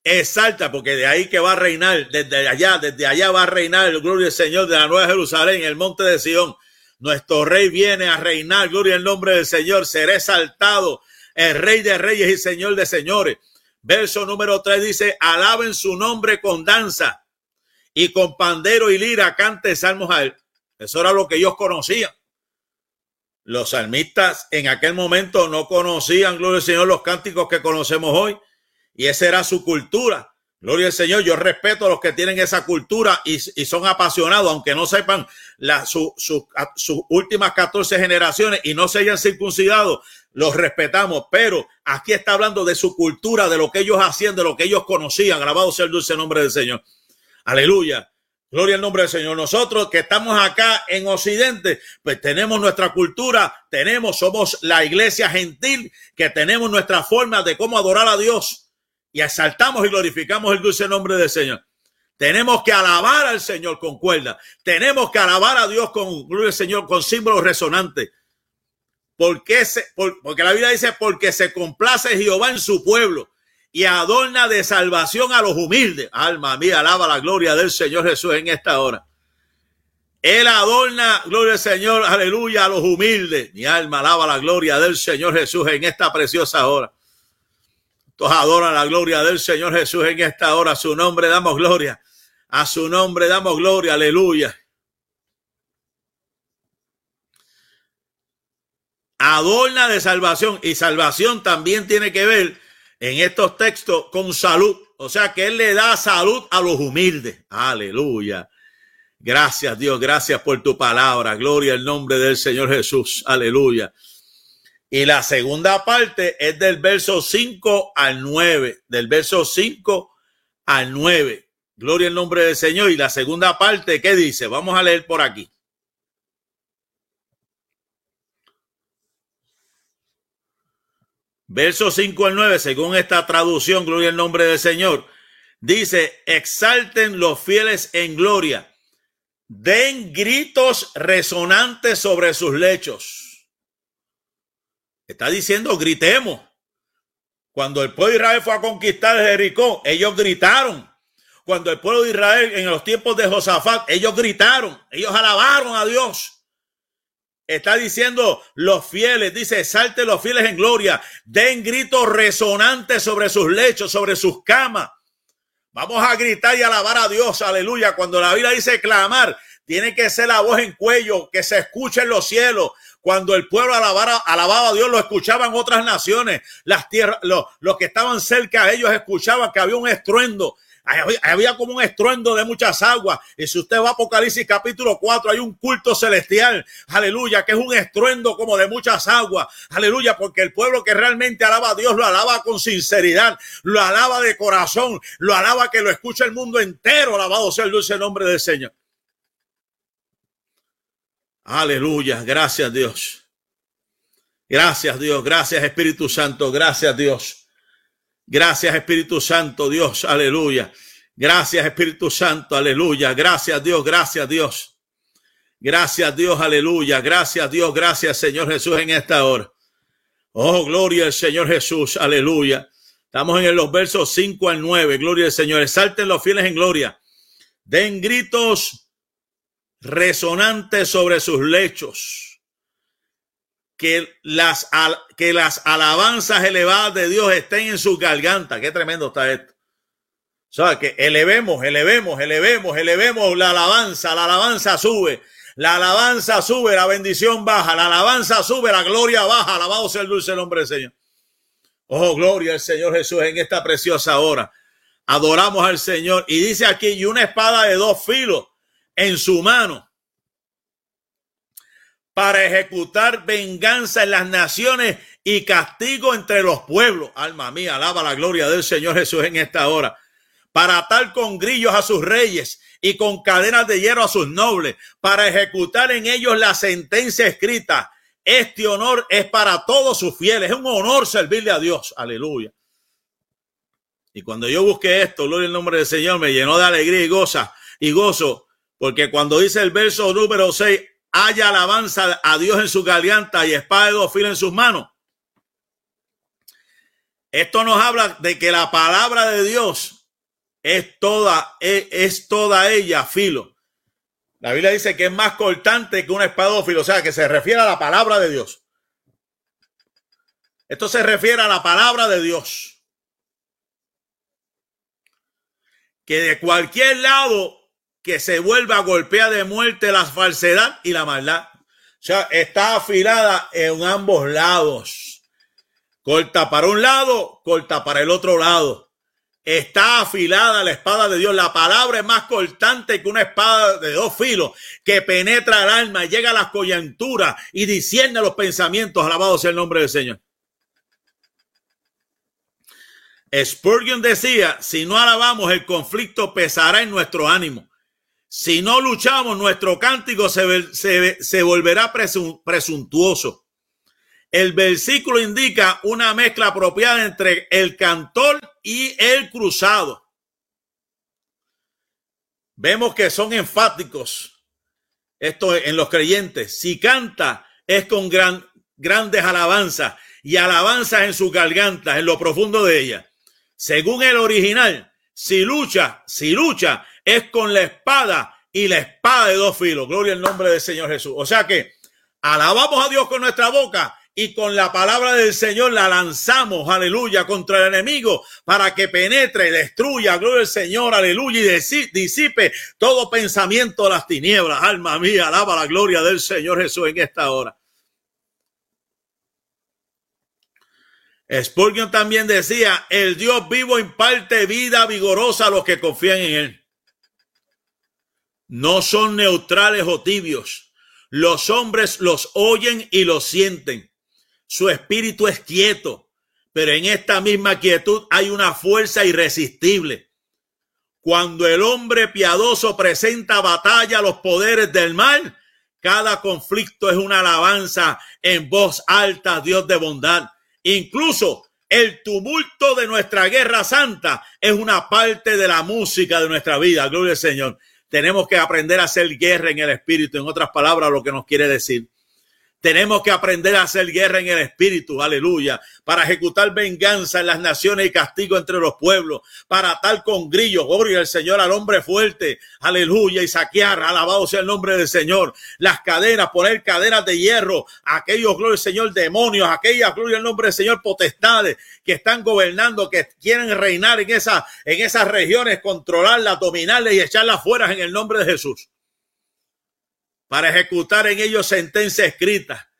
exalta, porque de ahí que va a reinar, desde allá, desde allá va a reinar el gloria del Señor de la Nueva Jerusalén, el monte de Sión. Nuestro rey viene a reinar, gloria al nombre del Señor, será exaltado el rey de reyes y señor de señores. Verso número 3 dice, alaben su nombre con danza y con pandero y lira cante salmos a. Eso era lo que ellos conocían. Los salmistas en aquel momento no conocían, gloria al Señor, los cánticos que conocemos hoy y esa era su cultura. Gloria al Señor, yo respeto a los que tienen esa cultura y, son apasionados, aunque no sepan sus últimas 14 generaciones y no se hayan circuncidado, los respetamos, pero aquí está hablando de su cultura, de lo que ellos hacían, de lo que ellos conocían. Alabado sea el dulce nombre del Señor. Aleluya. Gloria al nombre del Señor. Nosotros que estamos acá en Occidente, pues tenemos nuestra cultura, tenemos, somos la iglesia gentil, que tenemos nuestra forma de cómo adorar a Dios y exaltamos y glorificamos el dulce nombre del Señor. Tenemos que alabar al Señor con cuerda. Tenemos que alabar a Dios con gloria Señor con símbolos resonantes. Porque la Biblia dice, porque se complace Jehová en su pueblo y adorna de salvación a los humildes. Alma mía, alaba la gloria del Señor Jesús en esta hora. Él adorna, gloria al Señor, aleluya, a los humildes. Mi alma alaba la gloria del Señor Jesús en esta preciosa hora. Todos adoran la gloria del Señor Jesús en esta hora. A su nombre damos gloria. A su nombre damos gloria. Aleluya. Adorna de salvación. Y salvación también tiene que ver en estos textos con salud. O sea que Él le da salud a los humildes. Aleluya. Gracias Dios, gracias por tu palabra. Gloria al nombre del Señor Jesús. Aleluya. Y la segunda parte es del verso 5 al 9, del verso 5 al 9. Gloria al nombre del Señor. Y la segunda parte, ¿qué dice? Vamos a leer por aquí. Verso 5 al 9, según esta traducción, gloria al nombre del Señor, dice, exalten los fieles en gloria, den gritos resonantes sobre sus lechos Está diciendo, gritemos. Cuando el pueblo de Israel fue a conquistar Jericó, ellos gritaron. Cuando el pueblo de Israel en los tiempos de Josafat, ellos gritaron, ellos alabaron a Dios. Está diciendo los fieles, dice, salte los fieles en gloria, den gritos resonantes sobre sus lechos, sobre sus camas. Vamos a gritar y alabar a Dios, aleluya. Cuando la Biblia dice clamar, tiene que ser la voz en cuello, que se escuche en los cielos, cuando el pueblo alabara, alababa a Dios, lo escuchaban otras naciones. Las tierras, los, que estaban cerca de ellos escuchaban que había un estruendo. Había, como un estruendo de muchas aguas. Y si usted va a Apocalipsis capítulo 4, hay un culto celestial. Aleluya, que es un estruendo como de muchas aguas. Aleluya, porque el pueblo que realmente alaba a Dios lo alaba con sinceridad, lo alaba de corazón, lo alaba que lo escucha el mundo entero. Alabado sea el dulce nombre del Señor. Aleluya, gracias Dios. Gracias Dios, gracias Espíritu Santo, gracias Dios. Gracias Espíritu Santo, Dios, aleluya. Gracias Espíritu Santo, aleluya. Gracias Dios, gracias Dios. Gracias Dios, aleluya. Gracias Dios, gracias Señor Jesús en esta hora. Oh, gloria al Señor Jesús, aleluya. Estamos en los versos 5 al 9, gloria al Señor. Exalten los fieles en gloria. Den gritos resonante sobre sus lechos. Que las, que las alabanzas elevadas de Dios estén en su garganta. Qué tremendo está esto. O sea, que elevemos, elevemos, elevemos, elevemos la alabanza. La alabanza sube. La alabanza sube, la bendición baja. La alabanza sube, la gloria baja. Alabado sea el dulce nombre del Señor. Oh, gloria al Señor Jesús en esta preciosa hora. Adoramos al Señor. Y dice aquí, y una espada de dos filos en su mano. para ejecutar venganza en las naciones y castigo entre los pueblos. Alma mía, alaba la gloria del Señor Jesús en esta hora. Para atar con grillos a sus reyes y con cadenas de hierro a sus nobles, para ejecutar en ellos la sentencia escrita. Este honor es para todos sus fieles. Es un honor servirle a Dios. Aleluya. Y cuando yo busqué esto, gloria al nombre del Señor, me llenó de alegría y goza y gozo, porque cuando dice el verso número 6, haya alabanza a Dios en su garganta y espada de dos en sus manos. Esto nos habla de que la palabra de Dios es toda, es, toda ella filo. La Biblia dice que es más cortante que una espada filo, o sea, que se refiere a la palabra de Dios. Esto se refiere a la palabra de Dios. Que de cualquier lado que se vuelva a golpear de muerte la falsedad y la maldad. O sea, está afilada en ambos lados. Corta para un lado, corta para el otro lado. Está afilada la espada de Dios. La palabra es más cortante que una espada de dos filos que penetra el alma, llega a las coyunturas y discierne los pensamientos. Alabado sea el nombre del Señor. Spurgeon decía, si no alabamos, el conflicto pesará en nuestro ánimo. Si no luchamos, nuestro cántico se, volverá presuntuoso. El versículo indica una mezcla apropiada entre el cantor y el cruzado. Vemos que son enfáticos esto en los creyentes. Si canta es con gran, grandes alabanzas y alabanzas en su garganta, en lo profundo de ella. Según el original, si lucha, si lucha es con la espada y la espada de dos filos. Gloria al nombre del Señor Jesús. O sea que alabamos a Dios con nuestra boca y con la palabra del Señor la lanzamos, aleluya, contra el enemigo para que penetre y destruya, gloria al Señor, aleluya, y disipe todo pensamiento de las tinieblas. Alma mía, alaba la gloria del Señor Jesús en esta hora. Spurgeon también decía, el Dios vivo imparte vida vigorosa a los que confían en él. No son neutrales o tibios. Los hombres los oyen y los sienten. Su espíritu es quieto, pero en esta misma quietud hay una fuerza irresistible. Cuando el hombre piadoso presenta batalla a los poderes del mal, cada conflicto es una alabanza en voz alta, Dios de bondad. Incluso el tumulto de nuestra guerra santa es una parte de la música de nuestra vida. Gloria al Señor. Tenemos que aprender a hacer guerra en el espíritu, en otras palabras, lo que nos quiere decir. Tenemos que aprender a hacer guerra en el espíritu, aleluya, para ejecutar venganza en las naciones y castigo entre los pueblos, para tal con grillos, gloria al Señor al hombre fuerte, aleluya, y saquear, alabado sea el nombre del Señor, las cadenas, poner cadenas de hierro, aquellos, gloria al Señor, demonios, aquellas, gloria al nombre del Señor, potestades que están gobernando, que quieren reinar en, esa, en esas regiones, controlarlas, dominarlas y echarlas fuera en el nombre de Jesús para ejecutar en ellos sentencia escrita.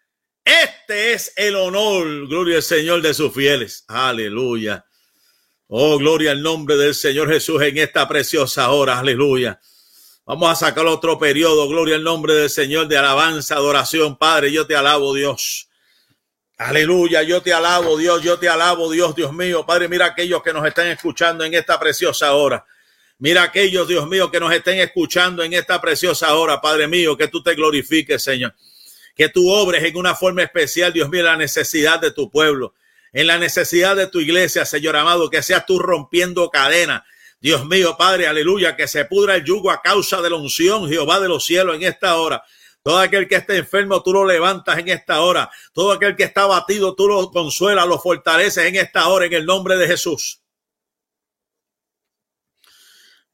Este es el honor, gloria al Señor de sus fieles. Aleluya. Oh, gloria al nombre del Señor Jesús en esta preciosa hora. Aleluya. Vamos a sacar otro periodo. Gloria al nombre del Señor de alabanza, adoración. Padre, yo te alabo, Dios. Aleluya, yo te alabo, Dios, yo te alabo, Dios, Dios mío. Padre, mira aquellos que nos están escuchando en esta preciosa hora. Mira aquellos, Dios mío, que nos estén escuchando en esta preciosa hora, Padre mío, que tú te glorifiques, Señor. Que tú obres en una forma especial, Dios mío, la necesidad de tu pueblo, en la necesidad de tu iglesia, Señor amado, que seas tú rompiendo cadenas. Dios mío, Padre, aleluya, que se pudra el yugo a causa de la unción, Jehová de los cielos, en esta hora. Todo aquel que esté enfermo, tú lo levantas en esta hora. Todo aquel que está batido, tú lo consuelas, lo fortaleces en esta hora, en el nombre de Jesús.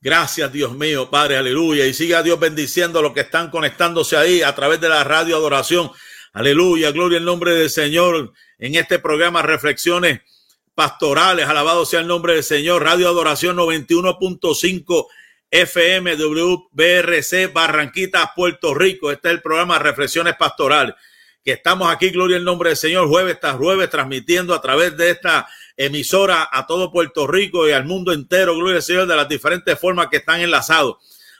Gracias, Dios mío, Padre, aleluya. Y siga Dios bendiciendo a los que están conectándose ahí a través de la radio adoración. Aleluya, gloria al nombre del Señor en este programa Reflexiones Pastorales. Alabado sea el nombre del Señor. Radio Adoración 91.5 FM WBRC Barranquitas, Puerto Rico. Este es el programa Reflexiones Pastorales. Que estamos aquí, gloria al nombre del Señor, jueves tras jueves, transmitiendo a través de esta emisora a todo Puerto Rico y al mundo entero, gloria al Señor, de las diferentes formas que están enlazados.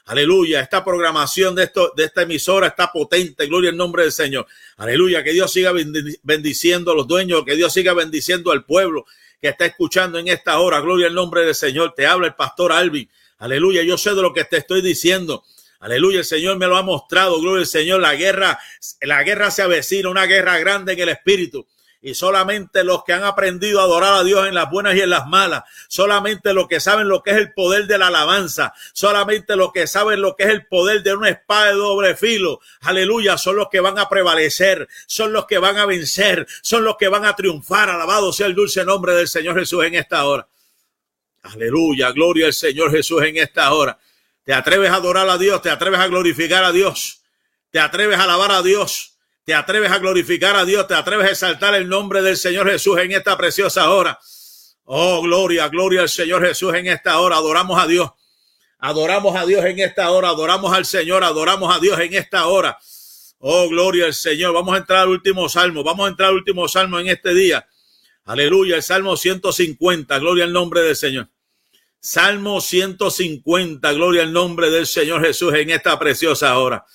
Aleluya, esta programación de, esto, de esta emisora está potente, gloria al nombre del Señor. Aleluya, que Dios siga bendiciendo a los dueños, que Dios siga bendiciendo al pueblo que está escuchando en esta hora. Gloria al nombre del Señor. Te habla el pastor Alvin. Aleluya, yo sé de lo que te estoy diciendo. Aleluya, el Señor me lo ha mostrado. Gloria al Señor. La guerra, la guerra se avecina, una guerra grande en el espíritu y solamente los que han aprendido a adorar a Dios en las buenas y en las malas, solamente los que saben lo que es el poder de la alabanza, solamente los que saben lo que es el poder de una espada de doble filo, aleluya, son los que van a prevalecer, son los que van a vencer, son los que van a triunfar, alabado sea el dulce nombre del Señor Jesús en esta hora. Aleluya, gloria al Señor Jesús en esta hora. Te atreves a adorar a Dios, te atreves a glorificar a Dios, te atreves a alabar a Dios te atreves a glorificar a Dios, te atreves a exaltar el nombre del Señor Jesús en esta preciosa hora. Oh, gloria, gloria al Señor Jesús en esta hora. Adoramos a Dios. Adoramos a Dios en esta hora. Adoramos al Señor. Adoramos a Dios en esta hora. Oh, gloria al Señor. Vamos a entrar al último salmo. Vamos a entrar al último salmo en este día. Aleluya. El salmo 150. Gloria al nombre del Señor. Salmo 150. Gloria al nombre del Señor Jesús en esta preciosa hora.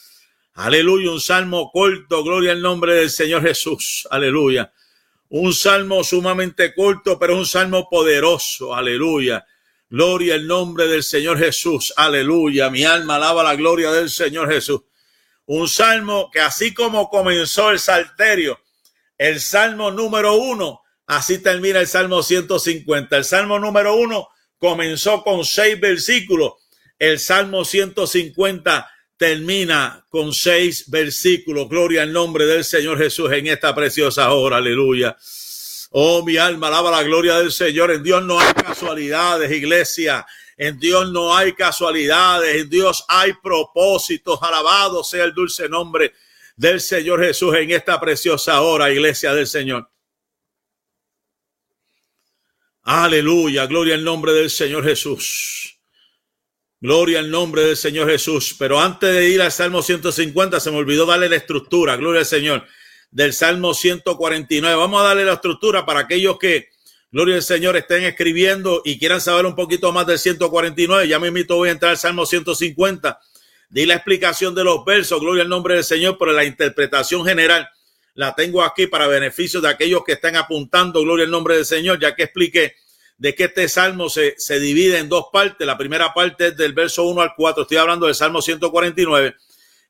Aleluya, un salmo corto, gloria al nombre del Señor Jesús. Aleluya. Un salmo sumamente corto, pero un salmo poderoso. Aleluya. Gloria al nombre del Señor Jesús. Aleluya. Mi alma alaba la gloria del Señor Jesús. Un salmo que así como comenzó el salterio, el salmo número uno, así termina el salmo 150. El salmo número uno comenzó con seis versículos. El salmo 150 termina con seis versículos. Gloria al nombre del Señor Jesús en esta preciosa hora. Aleluya. Oh, mi alma alaba la gloria del Señor. En Dios no hay casualidades, iglesia. En Dios no hay casualidades. En Dios hay propósitos. Alabado sea el dulce nombre del Señor Jesús en esta preciosa hora, iglesia del Señor. Aleluya. Gloria al nombre del Señor Jesús. Gloria al nombre del Señor Jesús. Pero antes de ir al Salmo 150, se me olvidó darle la estructura, gloria al Señor, del Salmo 149. Vamos a darle la estructura para aquellos que, gloria al Señor, estén escribiendo y quieran saber un poquito más del 149. Ya me invito, voy a entrar al Salmo 150. Di la explicación de los versos, gloria al nombre del Señor, pero la interpretación general la tengo aquí para beneficio de aquellos que están apuntando, gloria al nombre del Señor, ya que expliqué de que este salmo se, se divide en dos partes. La primera parte es del verso 1 al 4, estoy hablando del salmo 149,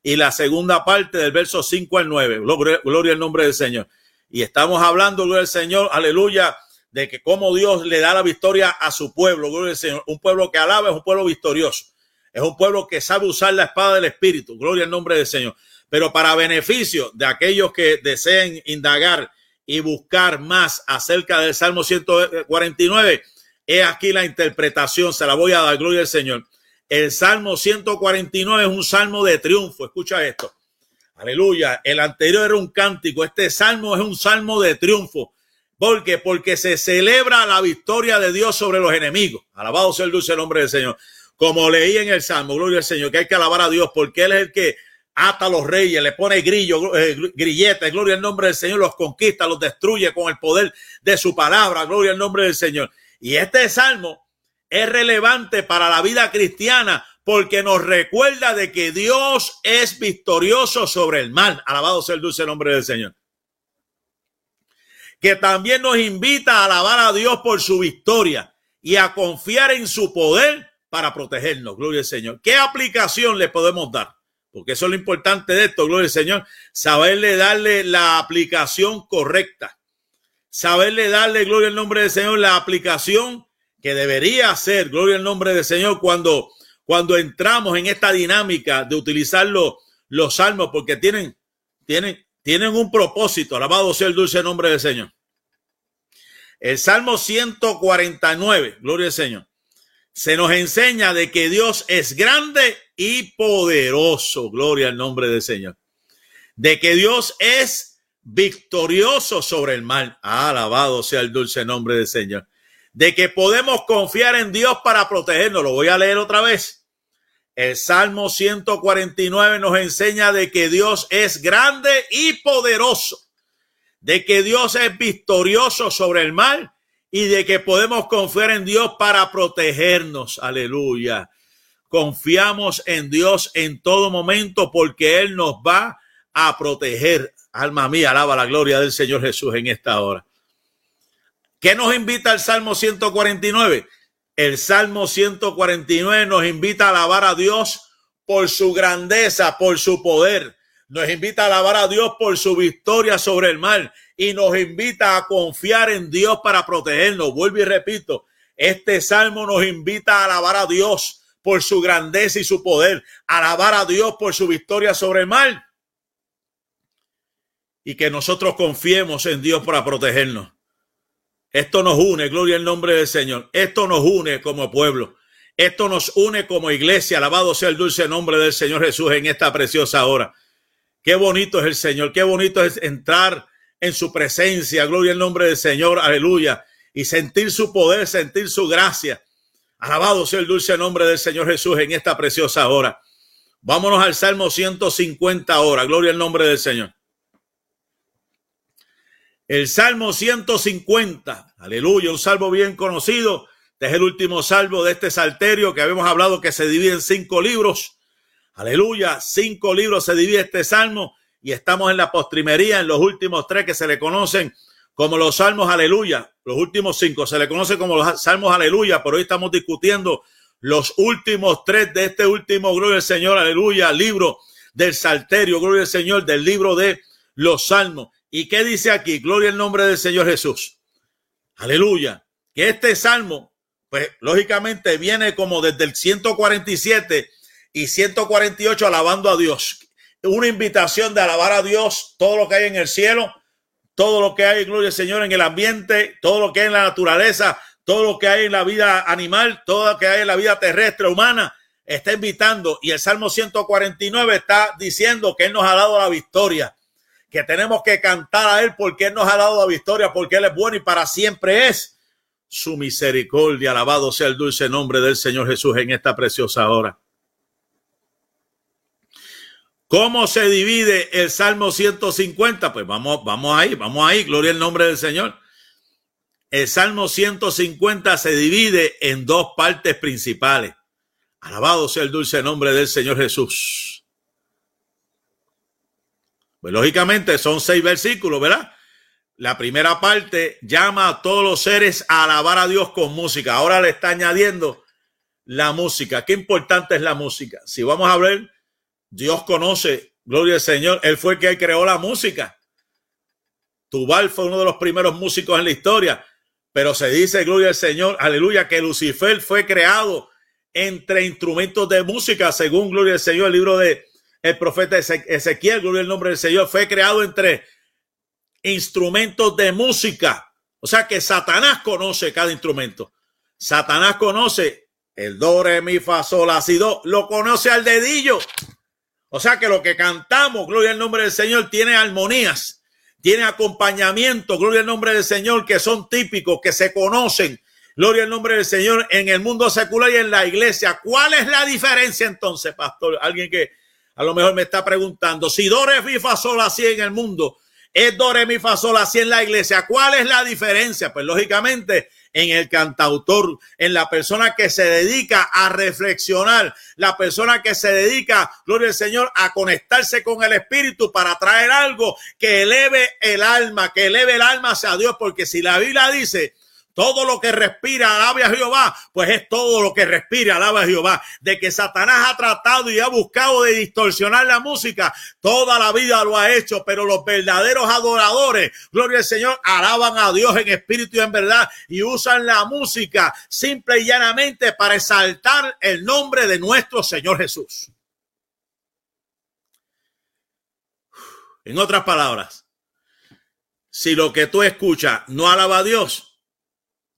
y la segunda parte del verso 5 al 9. Gloria, al nombre del Señor. Y estamos hablando, gloria al Señor, aleluya, de que cómo Dios le da la victoria a su pueblo, gloria al Señor. Un pueblo que alaba es un pueblo victorioso. Es un pueblo que sabe usar la espada del Espíritu. Gloria al nombre del Señor. Pero para beneficio de aquellos que deseen indagar y buscar más acerca del Salmo 149, he aquí la interpretación, se la voy a dar, gloria al Señor. El Salmo 149 es un salmo de triunfo, escucha esto. Aleluya, el anterior era un cántico, este salmo es un salmo de triunfo. ¿Por qué? Porque se celebra la victoria de Dios sobre los enemigos. Alabado sea el dulce nombre del Señor. Como leí en el Salmo, gloria al Señor, que hay que alabar a Dios porque Él es el que ata a los reyes, le pone grillo, eh, grilletes, gloria al nombre del Señor, los conquista, los destruye con el poder de su palabra, gloria al nombre del Señor. Y este salmo es relevante para la vida cristiana porque nos recuerda de que Dios es victorioso sobre el mal. Alabado sea el dulce nombre del Señor. Que también nos invita a alabar a Dios por su victoria y a confiar en su poder para protegernos. Gloria al Señor. ¿Qué aplicación le podemos dar? Porque eso es lo importante de esto, gloria al Señor, saberle darle la aplicación correcta, saberle darle, gloria al nombre del Señor, la aplicación que debería hacer, gloria al nombre del Señor, cuando, cuando entramos en esta dinámica de utilizar los, los salmos, porque tienen, tienen, tienen un propósito, alabado sea el dulce nombre del Señor. El Salmo 149, gloria al Señor. Se nos enseña de que Dios es grande y poderoso. Gloria al nombre del Señor. De que Dios es victorioso sobre el mal. Alabado sea el dulce nombre del Señor. De que podemos confiar en Dios para protegernos. Lo voy a leer otra vez. El Salmo 149 nos enseña de que Dios es grande y poderoso. De que Dios es victorioso sobre el mal y de que podemos confiar en Dios para protegernos. Aleluya. Confiamos en Dios en todo momento porque Él nos va a proteger. Alma mía, alaba la gloria del Señor Jesús en esta hora. ¿Qué nos invita el Salmo 149? El Salmo 149 nos invita a alabar a Dios por su grandeza, por su poder. Nos invita a alabar a Dios por su victoria sobre el mal y nos invita a confiar en Dios para protegernos. Vuelvo y repito, este salmo nos invita a alabar a Dios por su grandeza y su poder, alabar a Dios por su victoria sobre el mal y que nosotros confiemos en Dios para protegernos. Esto nos une, gloria al nombre del Señor. Esto nos une como pueblo. Esto nos une como iglesia. Alabado sea el dulce nombre del Señor Jesús en esta preciosa hora. Qué bonito es el Señor. Qué bonito es entrar en su presencia. Gloria al nombre del Señor. Aleluya. Y sentir su poder, sentir su gracia. Alabado sea el dulce nombre del Señor Jesús en esta preciosa hora. Vámonos al Salmo 150 ahora. Gloria al nombre del Señor. El Salmo 150, aleluya, un salmo bien conocido. Este es el último salmo de este salterio que habíamos hablado que se divide en cinco libros. Aleluya, cinco libros se divide este salmo y estamos en la postrimería, en los últimos tres que se le conocen como los salmos aleluya. Los últimos cinco se le conocen como los salmos aleluya, pero hoy estamos discutiendo los últimos tres de este último, gloria al Señor, aleluya, libro del salterio, gloria al Señor, del libro de los salmos. ¿Y qué dice aquí? Gloria al nombre del Señor Jesús. Aleluya. Que este salmo, pues lógicamente viene como desde el 147 y 148 alabando a Dios. Una invitación de alabar a Dios, todo lo que hay en el cielo, todo lo que hay, gloria al Señor, en el ambiente, todo lo que hay en la naturaleza, todo lo que hay en la vida animal, todo lo que hay en la vida terrestre, humana, está invitando. Y el Salmo 149 está diciendo que Él nos ha dado la victoria que tenemos que cantar a Él porque Él nos ha dado la victoria, porque Él es bueno y para siempre es su misericordia. Alabado sea el dulce nombre del Señor Jesús en esta preciosa hora. ¿Cómo se divide el Salmo 150? Pues vamos, vamos ahí, vamos ahí, gloria al nombre del Señor. El Salmo 150 se divide en dos partes principales. Alabado sea el dulce nombre del Señor Jesús. Pues lógicamente son seis versículos, ¿verdad? La primera parte llama a todos los seres a alabar a Dios con música. Ahora le está añadiendo la música. Qué importante es la música. Si vamos a ver, Dios conoce, gloria al Señor, Él fue el que creó la música. Tubal fue uno de los primeros músicos en la historia, pero se dice, gloria al Señor, aleluya, que Lucifer fue creado entre instrumentos de música, según gloria al Señor, el libro de el profeta Ezequiel, gloria el nombre del Señor, fue creado entre instrumentos de música. O sea que Satanás conoce cada instrumento. Satanás conoce el do, re, mi, fa, sol, la, si, do. Lo conoce al dedillo. O sea que lo que cantamos, gloria al nombre del Señor, tiene armonías, tiene acompañamiento, gloria al nombre del Señor, que son típicos, que se conocen. Gloria al nombre del Señor en el mundo secular y en la iglesia. ¿Cuál es la diferencia entonces, pastor? Alguien que a lo mejor me está preguntando si do, re, mi, fa, sol, así en el mundo es do, re, mi, fa, sol, así en la iglesia. ¿Cuál es la diferencia? Pues lógicamente en el cantautor, en la persona que se dedica a reflexionar, la persona que se dedica, gloria al Señor, a conectarse con el Espíritu para traer algo que eleve el alma, que eleve el alma hacia Dios, porque si la Biblia dice todo lo que respira, alaba a Jehová, pues es todo lo que respira, alaba a Jehová. De que Satanás ha tratado y ha buscado de distorsionar la música, toda la vida lo ha hecho, pero los verdaderos adoradores, gloria al Señor, alaban a Dios en espíritu y en verdad y usan la música simple y llanamente para exaltar el nombre de nuestro Señor Jesús. En otras palabras, si lo que tú escuchas no alaba a Dios,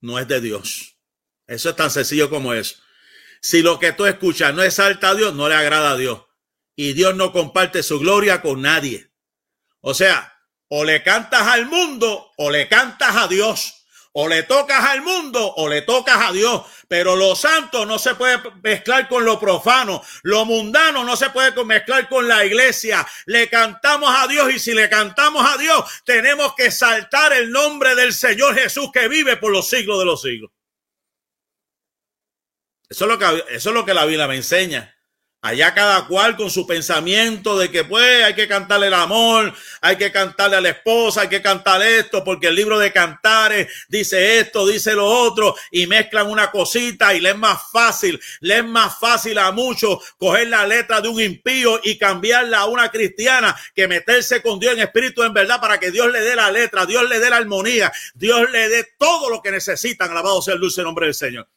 no es de Dios. Eso es tan sencillo como eso. Si lo que tú escuchas no exalta a Dios, no le agrada a Dios. Y Dios no comparte su gloria con nadie. O sea, o le cantas al mundo o le cantas a Dios. O le tocas al mundo o le tocas a Dios. Pero lo santo no se puede mezclar con lo profano. Lo mundano no se puede mezclar con la iglesia. Le cantamos a Dios y si le cantamos a Dios, tenemos que saltar el nombre del Señor Jesús que vive por los siglos de los siglos. Eso es lo que, eso es lo que la Biblia me enseña. Allá cada cual con su pensamiento de que pues hay que cantarle el amor, hay que cantarle a la esposa, hay que cantar esto, porque el libro de cantares dice esto, dice lo otro, y mezclan una cosita y le es más fácil, le es más fácil a muchos coger la letra de un impío y cambiarla a una cristiana que meterse con Dios en espíritu en verdad para que Dios le dé la letra, Dios le dé la armonía, Dios le dé todo lo que necesitan. Alabado sea el dulce nombre del Señor.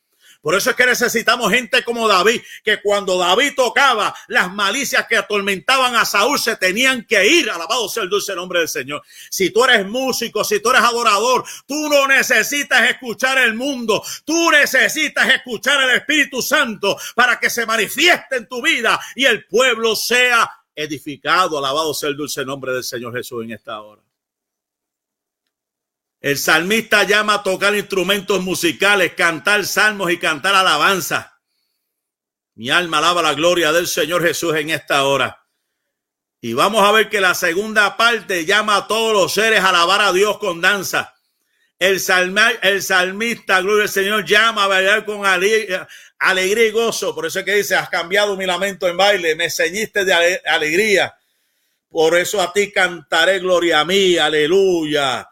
Por eso es que necesitamos gente como David, que cuando David tocaba, las malicias que atormentaban a Saúl se tenían que ir. Alabado sea el dulce nombre del Señor. Si tú eres músico, si tú eres adorador, tú no necesitas escuchar el mundo, tú necesitas escuchar el Espíritu Santo para que se manifieste en tu vida y el pueblo sea edificado. Alabado sea el dulce nombre del Señor Jesús en esta hora. El salmista llama a tocar instrumentos musicales, cantar salmos y cantar alabanza. Mi alma alaba la gloria del Señor Jesús en esta hora. Y vamos a ver que la segunda parte llama a todos los seres a alabar a Dios con danza. El, el salmista, gloria al Señor, llama a bailar con alegría, y gozo. Por eso es que dice, has cambiado mi lamento en baile, me ceñiste de alegría. Por eso a ti cantaré gloria a mí, aleluya.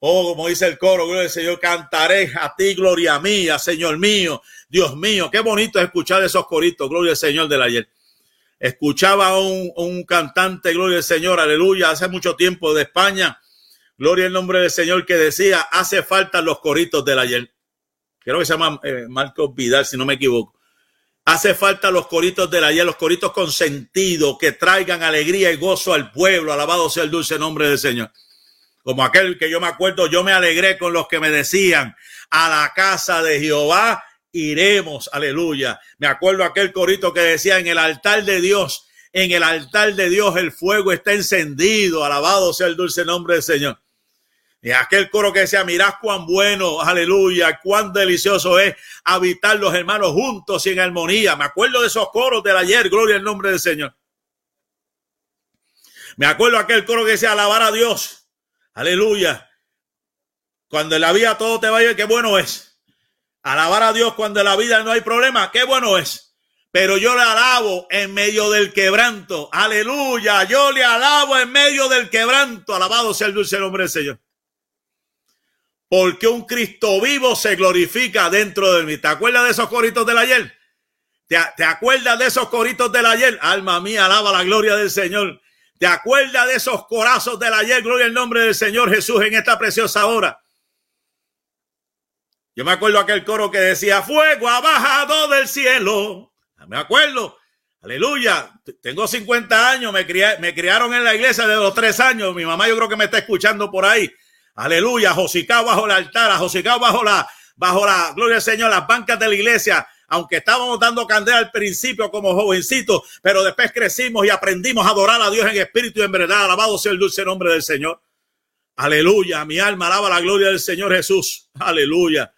Oh, como dice el coro, gloria al Señor, cantaré a ti, gloria mía, Señor mío, Dios mío. Qué bonito es escuchar esos coritos, gloria al Señor del ayer. Escuchaba a un, un, cantante, gloria al Señor, aleluya, hace mucho tiempo de España, gloria al nombre del Señor, que decía, hace falta los coritos del ayer. Creo que se llama eh, Marcos Vidal, si no me equivoco. Hace falta los coritos del ayer, los coritos con sentido, que traigan alegría y gozo al pueblo. Alabado sea el dulce nombre del Señor como aquel que yo me acuerdo, yo me alegré con los que me decían, a la casa de Jehová iremos, aleluya. Me acuerdo aquel corito que decía, en el altar de Dios, en el altar de Dios el fuego está encendido, alabado sea el dulce nombre del Señor. Y aquel coro que decía, mirad cuán bueno, aleluya, cuán delicioso es habitar los hermanos juntos y en armonía. Me acuerdo de esos coros del ayer, gloria al nombre del Señor. Me acuerdo aquel coro que decía, alabar a Dios Aleluya. Cuando en la vida todo te vaya, qué bueno es. Alabar a Dios cuando en la vida no hay problema, qué bueno es. Pero yo le alabo en medio del quebranto. Aleluya. Yo le alabo en medio del quebranto. Alabado sea el dulce nombre del Señor. Porque un Cristo vivo se glorifica dentro de mí. ¿Te acuerdas de esos coritos del ayer? ¿Te, ¿Te, acuerdas de esos coritos del ayer? Alma mía, alaba la gloria del Señor. ¿Te acuerdas de esos corazos del ayer? Gloria al nombre del Señor Jesús en esta preciosa hora. Yo me acuerdo aquel coro que decía, fuego ha bajado del cielo. Me acuerdo. Aleluya. Tengo 50 años, me, me criaron en la iglesia de los tres años. Mi mamá yo creo que me está escuchando por ahí. Aleluya. Josicao bajo el altar, Josicao bajo la, bajo la, gloria al Señor, las bancas de la iglesia aunque estábamos dando candela al principio como jovencitos, pero después crecimos y aprendimos a adorar a Dios en espíritu y en verdad. Alabado sea el dulce nombre del Señor. Aleluya. Mi alma alaba la gloria del Señor Jesús. Aleluya.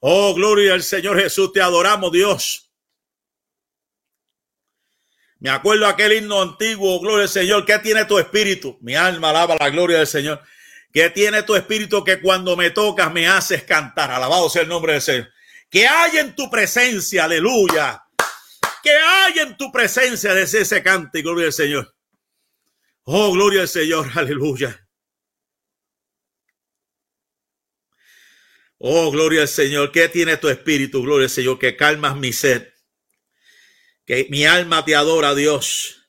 Oh, gloria al Señor Jesús. Te adoramos, Dios. Me acuerdo aquel himno antiguo, gloria al Señor. ¿Qué tiene tu espíritu? Mi alma alaba la gloria del Señor. ¿Qué tiene tu espíritu que cuando me tocas me haces cantar? Alabado sea el nombre del Señor que hay en tu presencia, aleluya. Que hay en tu presencia de ese cante, gloria al Señor. Oh, gloria al Señor, aleluya. Oh, gloria al Señor. ¿Qué tiene tu espíritu, gloria al Señor? Que calmas mi sed. Que mi alma te adora, Dios.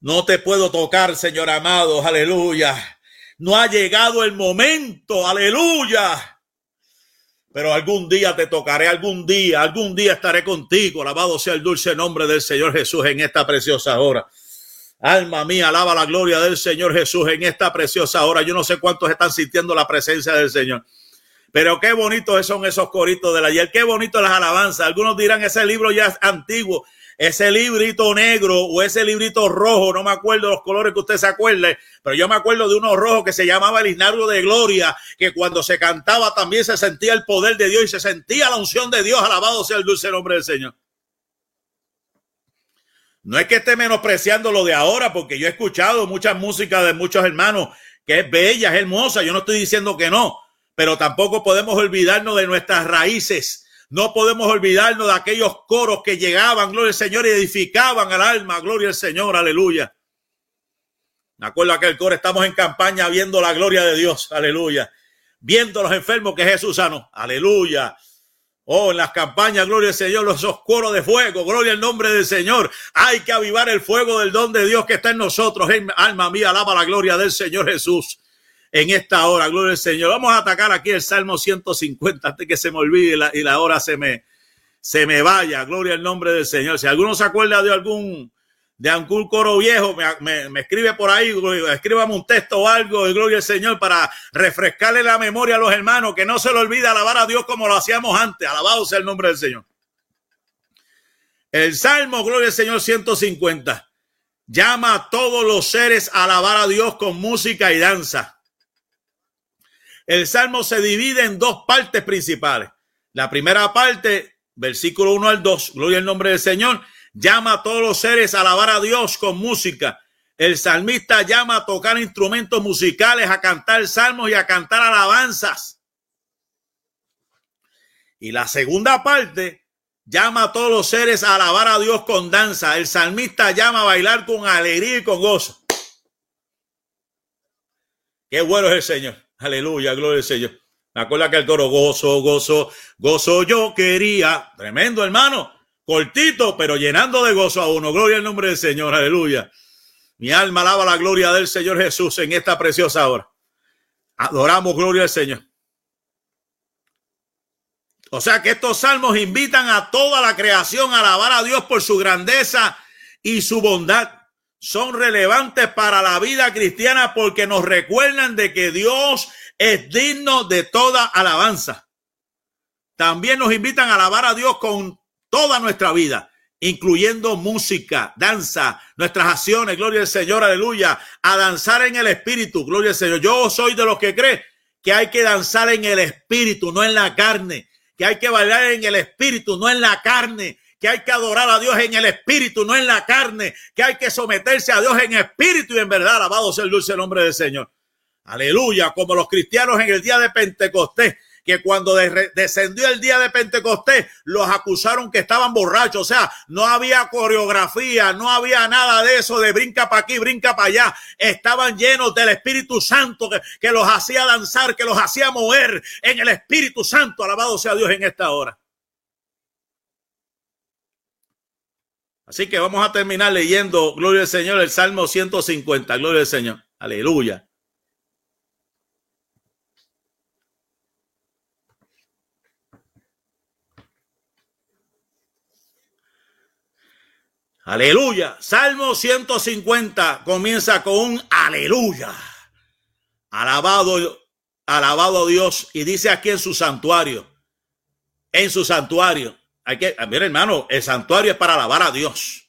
No te puedo tocar, Señor amado, aleluya. No ha llegado el momento, aleluya pero algún día te tocaré, algún día, algún día estaré contigo. Alabado sea el dulce nombre del Señor Jesús en esta preciosa hora. Alma mía, alaba la gloria del Señor Jesús en esta preciosa hora. Yo no sé cuántos están sintiendo la presencia del Señor. Pero qué bonitos son esos coritos del ayer, qué bonito las alabanzas. Algunos dirán ese libro ya es antiguo ese librito negro o ese librito rojo, no me acuerdo los colores que usted se acuerde, pero yo me acuerdo de uno rojo que se llamaba el Isnardo de Gloria, que cuando se cantaba también se sentía el poder de Dios y se sentía la unción de Dios, alabado sea el dulce nombre del Señor. No es que esté menospreciando lo de ahora, porque yo he escuchado mucha música de muchos hermanos que es bella, es hermosa, yo no estoy diciendo que no, pero tampoco podemos olvidarnos de nuestras raíces No podemos olvidarnos de aquellos coros que llegaban, gloria al Señor, y edificaban al alma, gloria al Señor, aleluya. Me acuerdo aquel coro, estamos en campaña viendo la gloria de Dios, aleluya. Viendo los enfermos que Jesús sanó, aleluya. Oh, en las campañas, gloria al Señor, los coros de fuego, gloria al nombre del Señor. Hay que avivar el fuego del don de Dios que está en nosotros. alma mía, alaba la gloria del Señor Jesús en esta hora, gloria al Señor. Vamos a atacar aquí el Salmo 150 antes que se me olvide y la, hora se me, se me vaya. Gloria al nombre del Señor. Si alguno se acuerda de algún de algún coro viejo, me, me, escribe por ahí, escríbame un texto o algo de gloria al Señor para refrescarle la memoria a los hermanos, que no se le olvide alabar a Dios como lo hacíamos antes. Alabado sea el nombre del Señor. El Salmo, gloria al Señor 150, llama a todos los seres a alabar a Dios con música y danza. El salmo se divide en dos partes principales. La primera parte, versículo 1 al 2, gloria al nombre del Señor, llama a todos los seres a alabar a Dios con música. El salmista llama a tocar instrumentos musicales, a cantar salmos y a cantar alabanzas. Y la segunda parte llama a todos los seres a alabar a Dios con danza. El salmista llama a bailar con alegría y con gozo. Qué bueno es el Señor. Aleluya, gloria al Señor. Me acuerdo que el coro gozo, gozo, gozo yo quería. Tremendo, hermano. Cortito, pero llenando de gozo a uno. Gloria al nombre del Señor. Aleluya. Mi alma alaba la gloria del Señor Jesús en esta preciosa hora. Adoramos gloria al Señor. O sea que estos salmos invitan a toda la creación a alabar a Dios por su grandeza y su bondad son relevantes para la vida cristiana porque nos recuerdan de que Dios es digno de toda alabanza. También nos invitan a alabar a Dios con toda nuestra vida, incluyendo música, danza, nuestras acciones, gloria al Señor, aleluya, a danzar en el espíritu, gloria al Señor. Yo soy de los que cree que hay que danzar en el espíritu, no en la carne, que hay que bailar en el espíritu, no en la carne, que hay que adorar a Dios en el espíritu, no en la carne, que hay que someterse a Dios en espíritu y en verdad. Alabado sea el dulce nombre del Señor. Aleluya, como los cristianos en el día de Pentecostés, que cuando descendió el día de Pentecostés, los acusaron que estaban borrachos. O sea, no había coreografía, no había nada de eso de brinca para aquí, brinca para allá. Estaban llenos del Espíritu Santo que, que los hacía danzar, que los hacía mover en el Espíritu Santo. Alabado sea Dios en esta hora. Así que vamos a terminar leyendo, gloria al Señor, el Salmo 150, gloria al Señor. Aleluya. Aleluya. Salmo 150 comienza con un aleluya. Alabado, alabado Dios. Y dice aquí en su santuario, en su santuario. Hay que, mira hermano, el santuario es para alabar a Dios.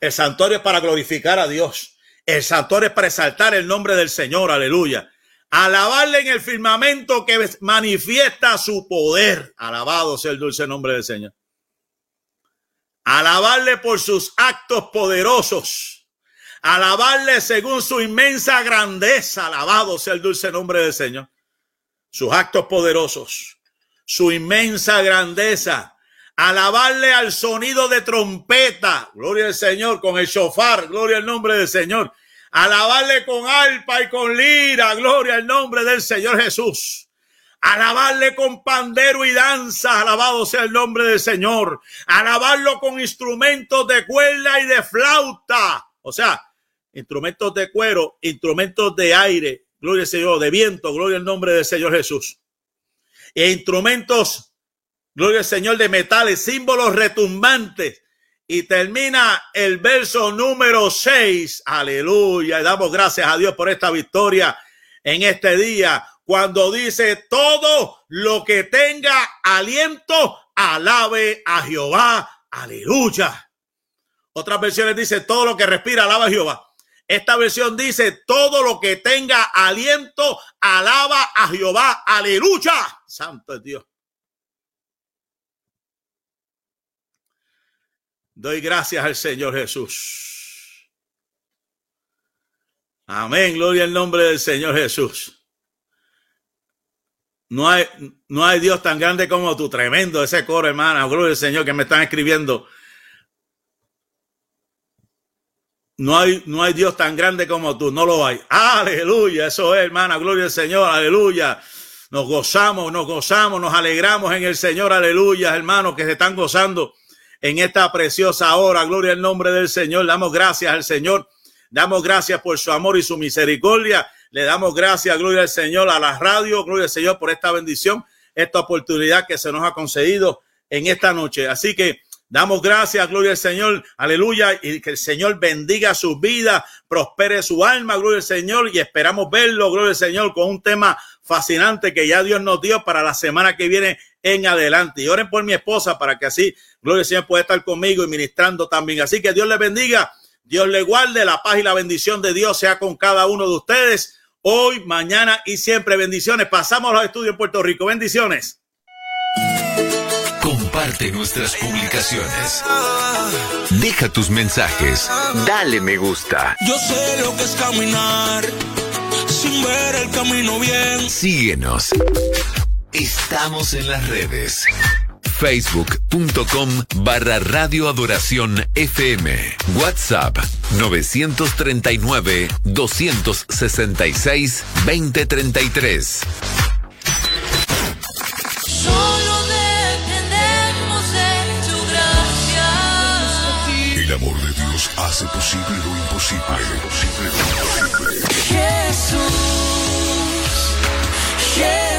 El santuario es para glorificar a Dios. El santuario es para exaltar el nombre del Señor, aleluya. Alabarle en el firmamento que manifiesta su poder. Alabado sea el dulce nombre del Señor. Alabarle por sus actos poderosos. Alabarle según su inmensa grandeza. Alabado sea el dulce nombre del Señor. Sus actos poderosos. Su inmensa grandeza alabarle al sonido de trompeta, gloria al Señor, con el shofar, gloria al nombre del Señor, alabarle con alpa y con lira, gloria al nombre del Señor Jesús. Alabarle con pandero y danza, alabado sea el nombre del Señor. Alabarlo con instrumentos de cuerda y de flauta. O sea, instrumentos de cuero, instrumentos de aire, gloria al Señor, de viento, gloria al nombre del Señor Jesús. E instrumentos Gloria al Señor de metales, símbolos retumbantes. Y termina el verso número 6. Aleluya. Y damos gracias a Dios por esta victoria en este día. Cuando dice todo lo que tenga aliento, alabe a Jehová. Aleluya. Otras versiones dice todo lo que respira, alaba a Jehová. Esta versión dice todo lo que tenga aliento, alaba a Jehová. Aleluya. Santo es Dios. Doy gracias al Señor Jesús. Amén. Gloria al nombre del Señor Jesús. No hay, no hay Dios tan grande como tú. Tremendo ese coro, hermana. Gloria al Señor que me están escribiendo. No hay, no hay Dios tan grande como tú. No lo hay. Aleluya. Eso es, hermana. Gloria al Señor. Aleluya. Nos gozamos, nos gozamos, nos alegramos en el Señor. Aleluya, hermanos que se están gozando en esta preciosa hora. Gloria al nombre del Señor. Damos gracias al Señor. Damos gracias por su amor y su misericordia. Le damos gracias, gloria al Señor, a la radio, gloria al Señor por esta bendición, esta oportunidad que se nos ha concedido en esta noche. Así que damos gracias, gloria al Señor, aleluya, y que el Señor bendiga su vida, prospere su alma, gloria al Señor, y esperamos verlo, gloria al Señor, con un tema fascinante que ya Dios nos dio para la semana que viene en adelante. Y oren por mi esposa para que así, gloria al Señor, pueda estar conmigo y ministrando también. Así que Dios le bendiga, Dios le guarde, la paz y la bendición de Dios sea con cada uno de ustedes hoy, mañana y siempre. Bendiciones. Pasamos a los estudios en Puerto Rico. Bendiciones. Comparte nuestras publicaciones. Deja tus mensajes. Dale me gusta. Yo sé lo que es caminar sin ver el camino bien. Síguenos. Estamos en las redes. Facebook.com barra Radio Adoración FM. WhatsApp 939 266 2033. Solo dependemos de tu gracia. El amor de Dios hace posible lo imposible. Hace posible lo imposible. Jesús. Jesús.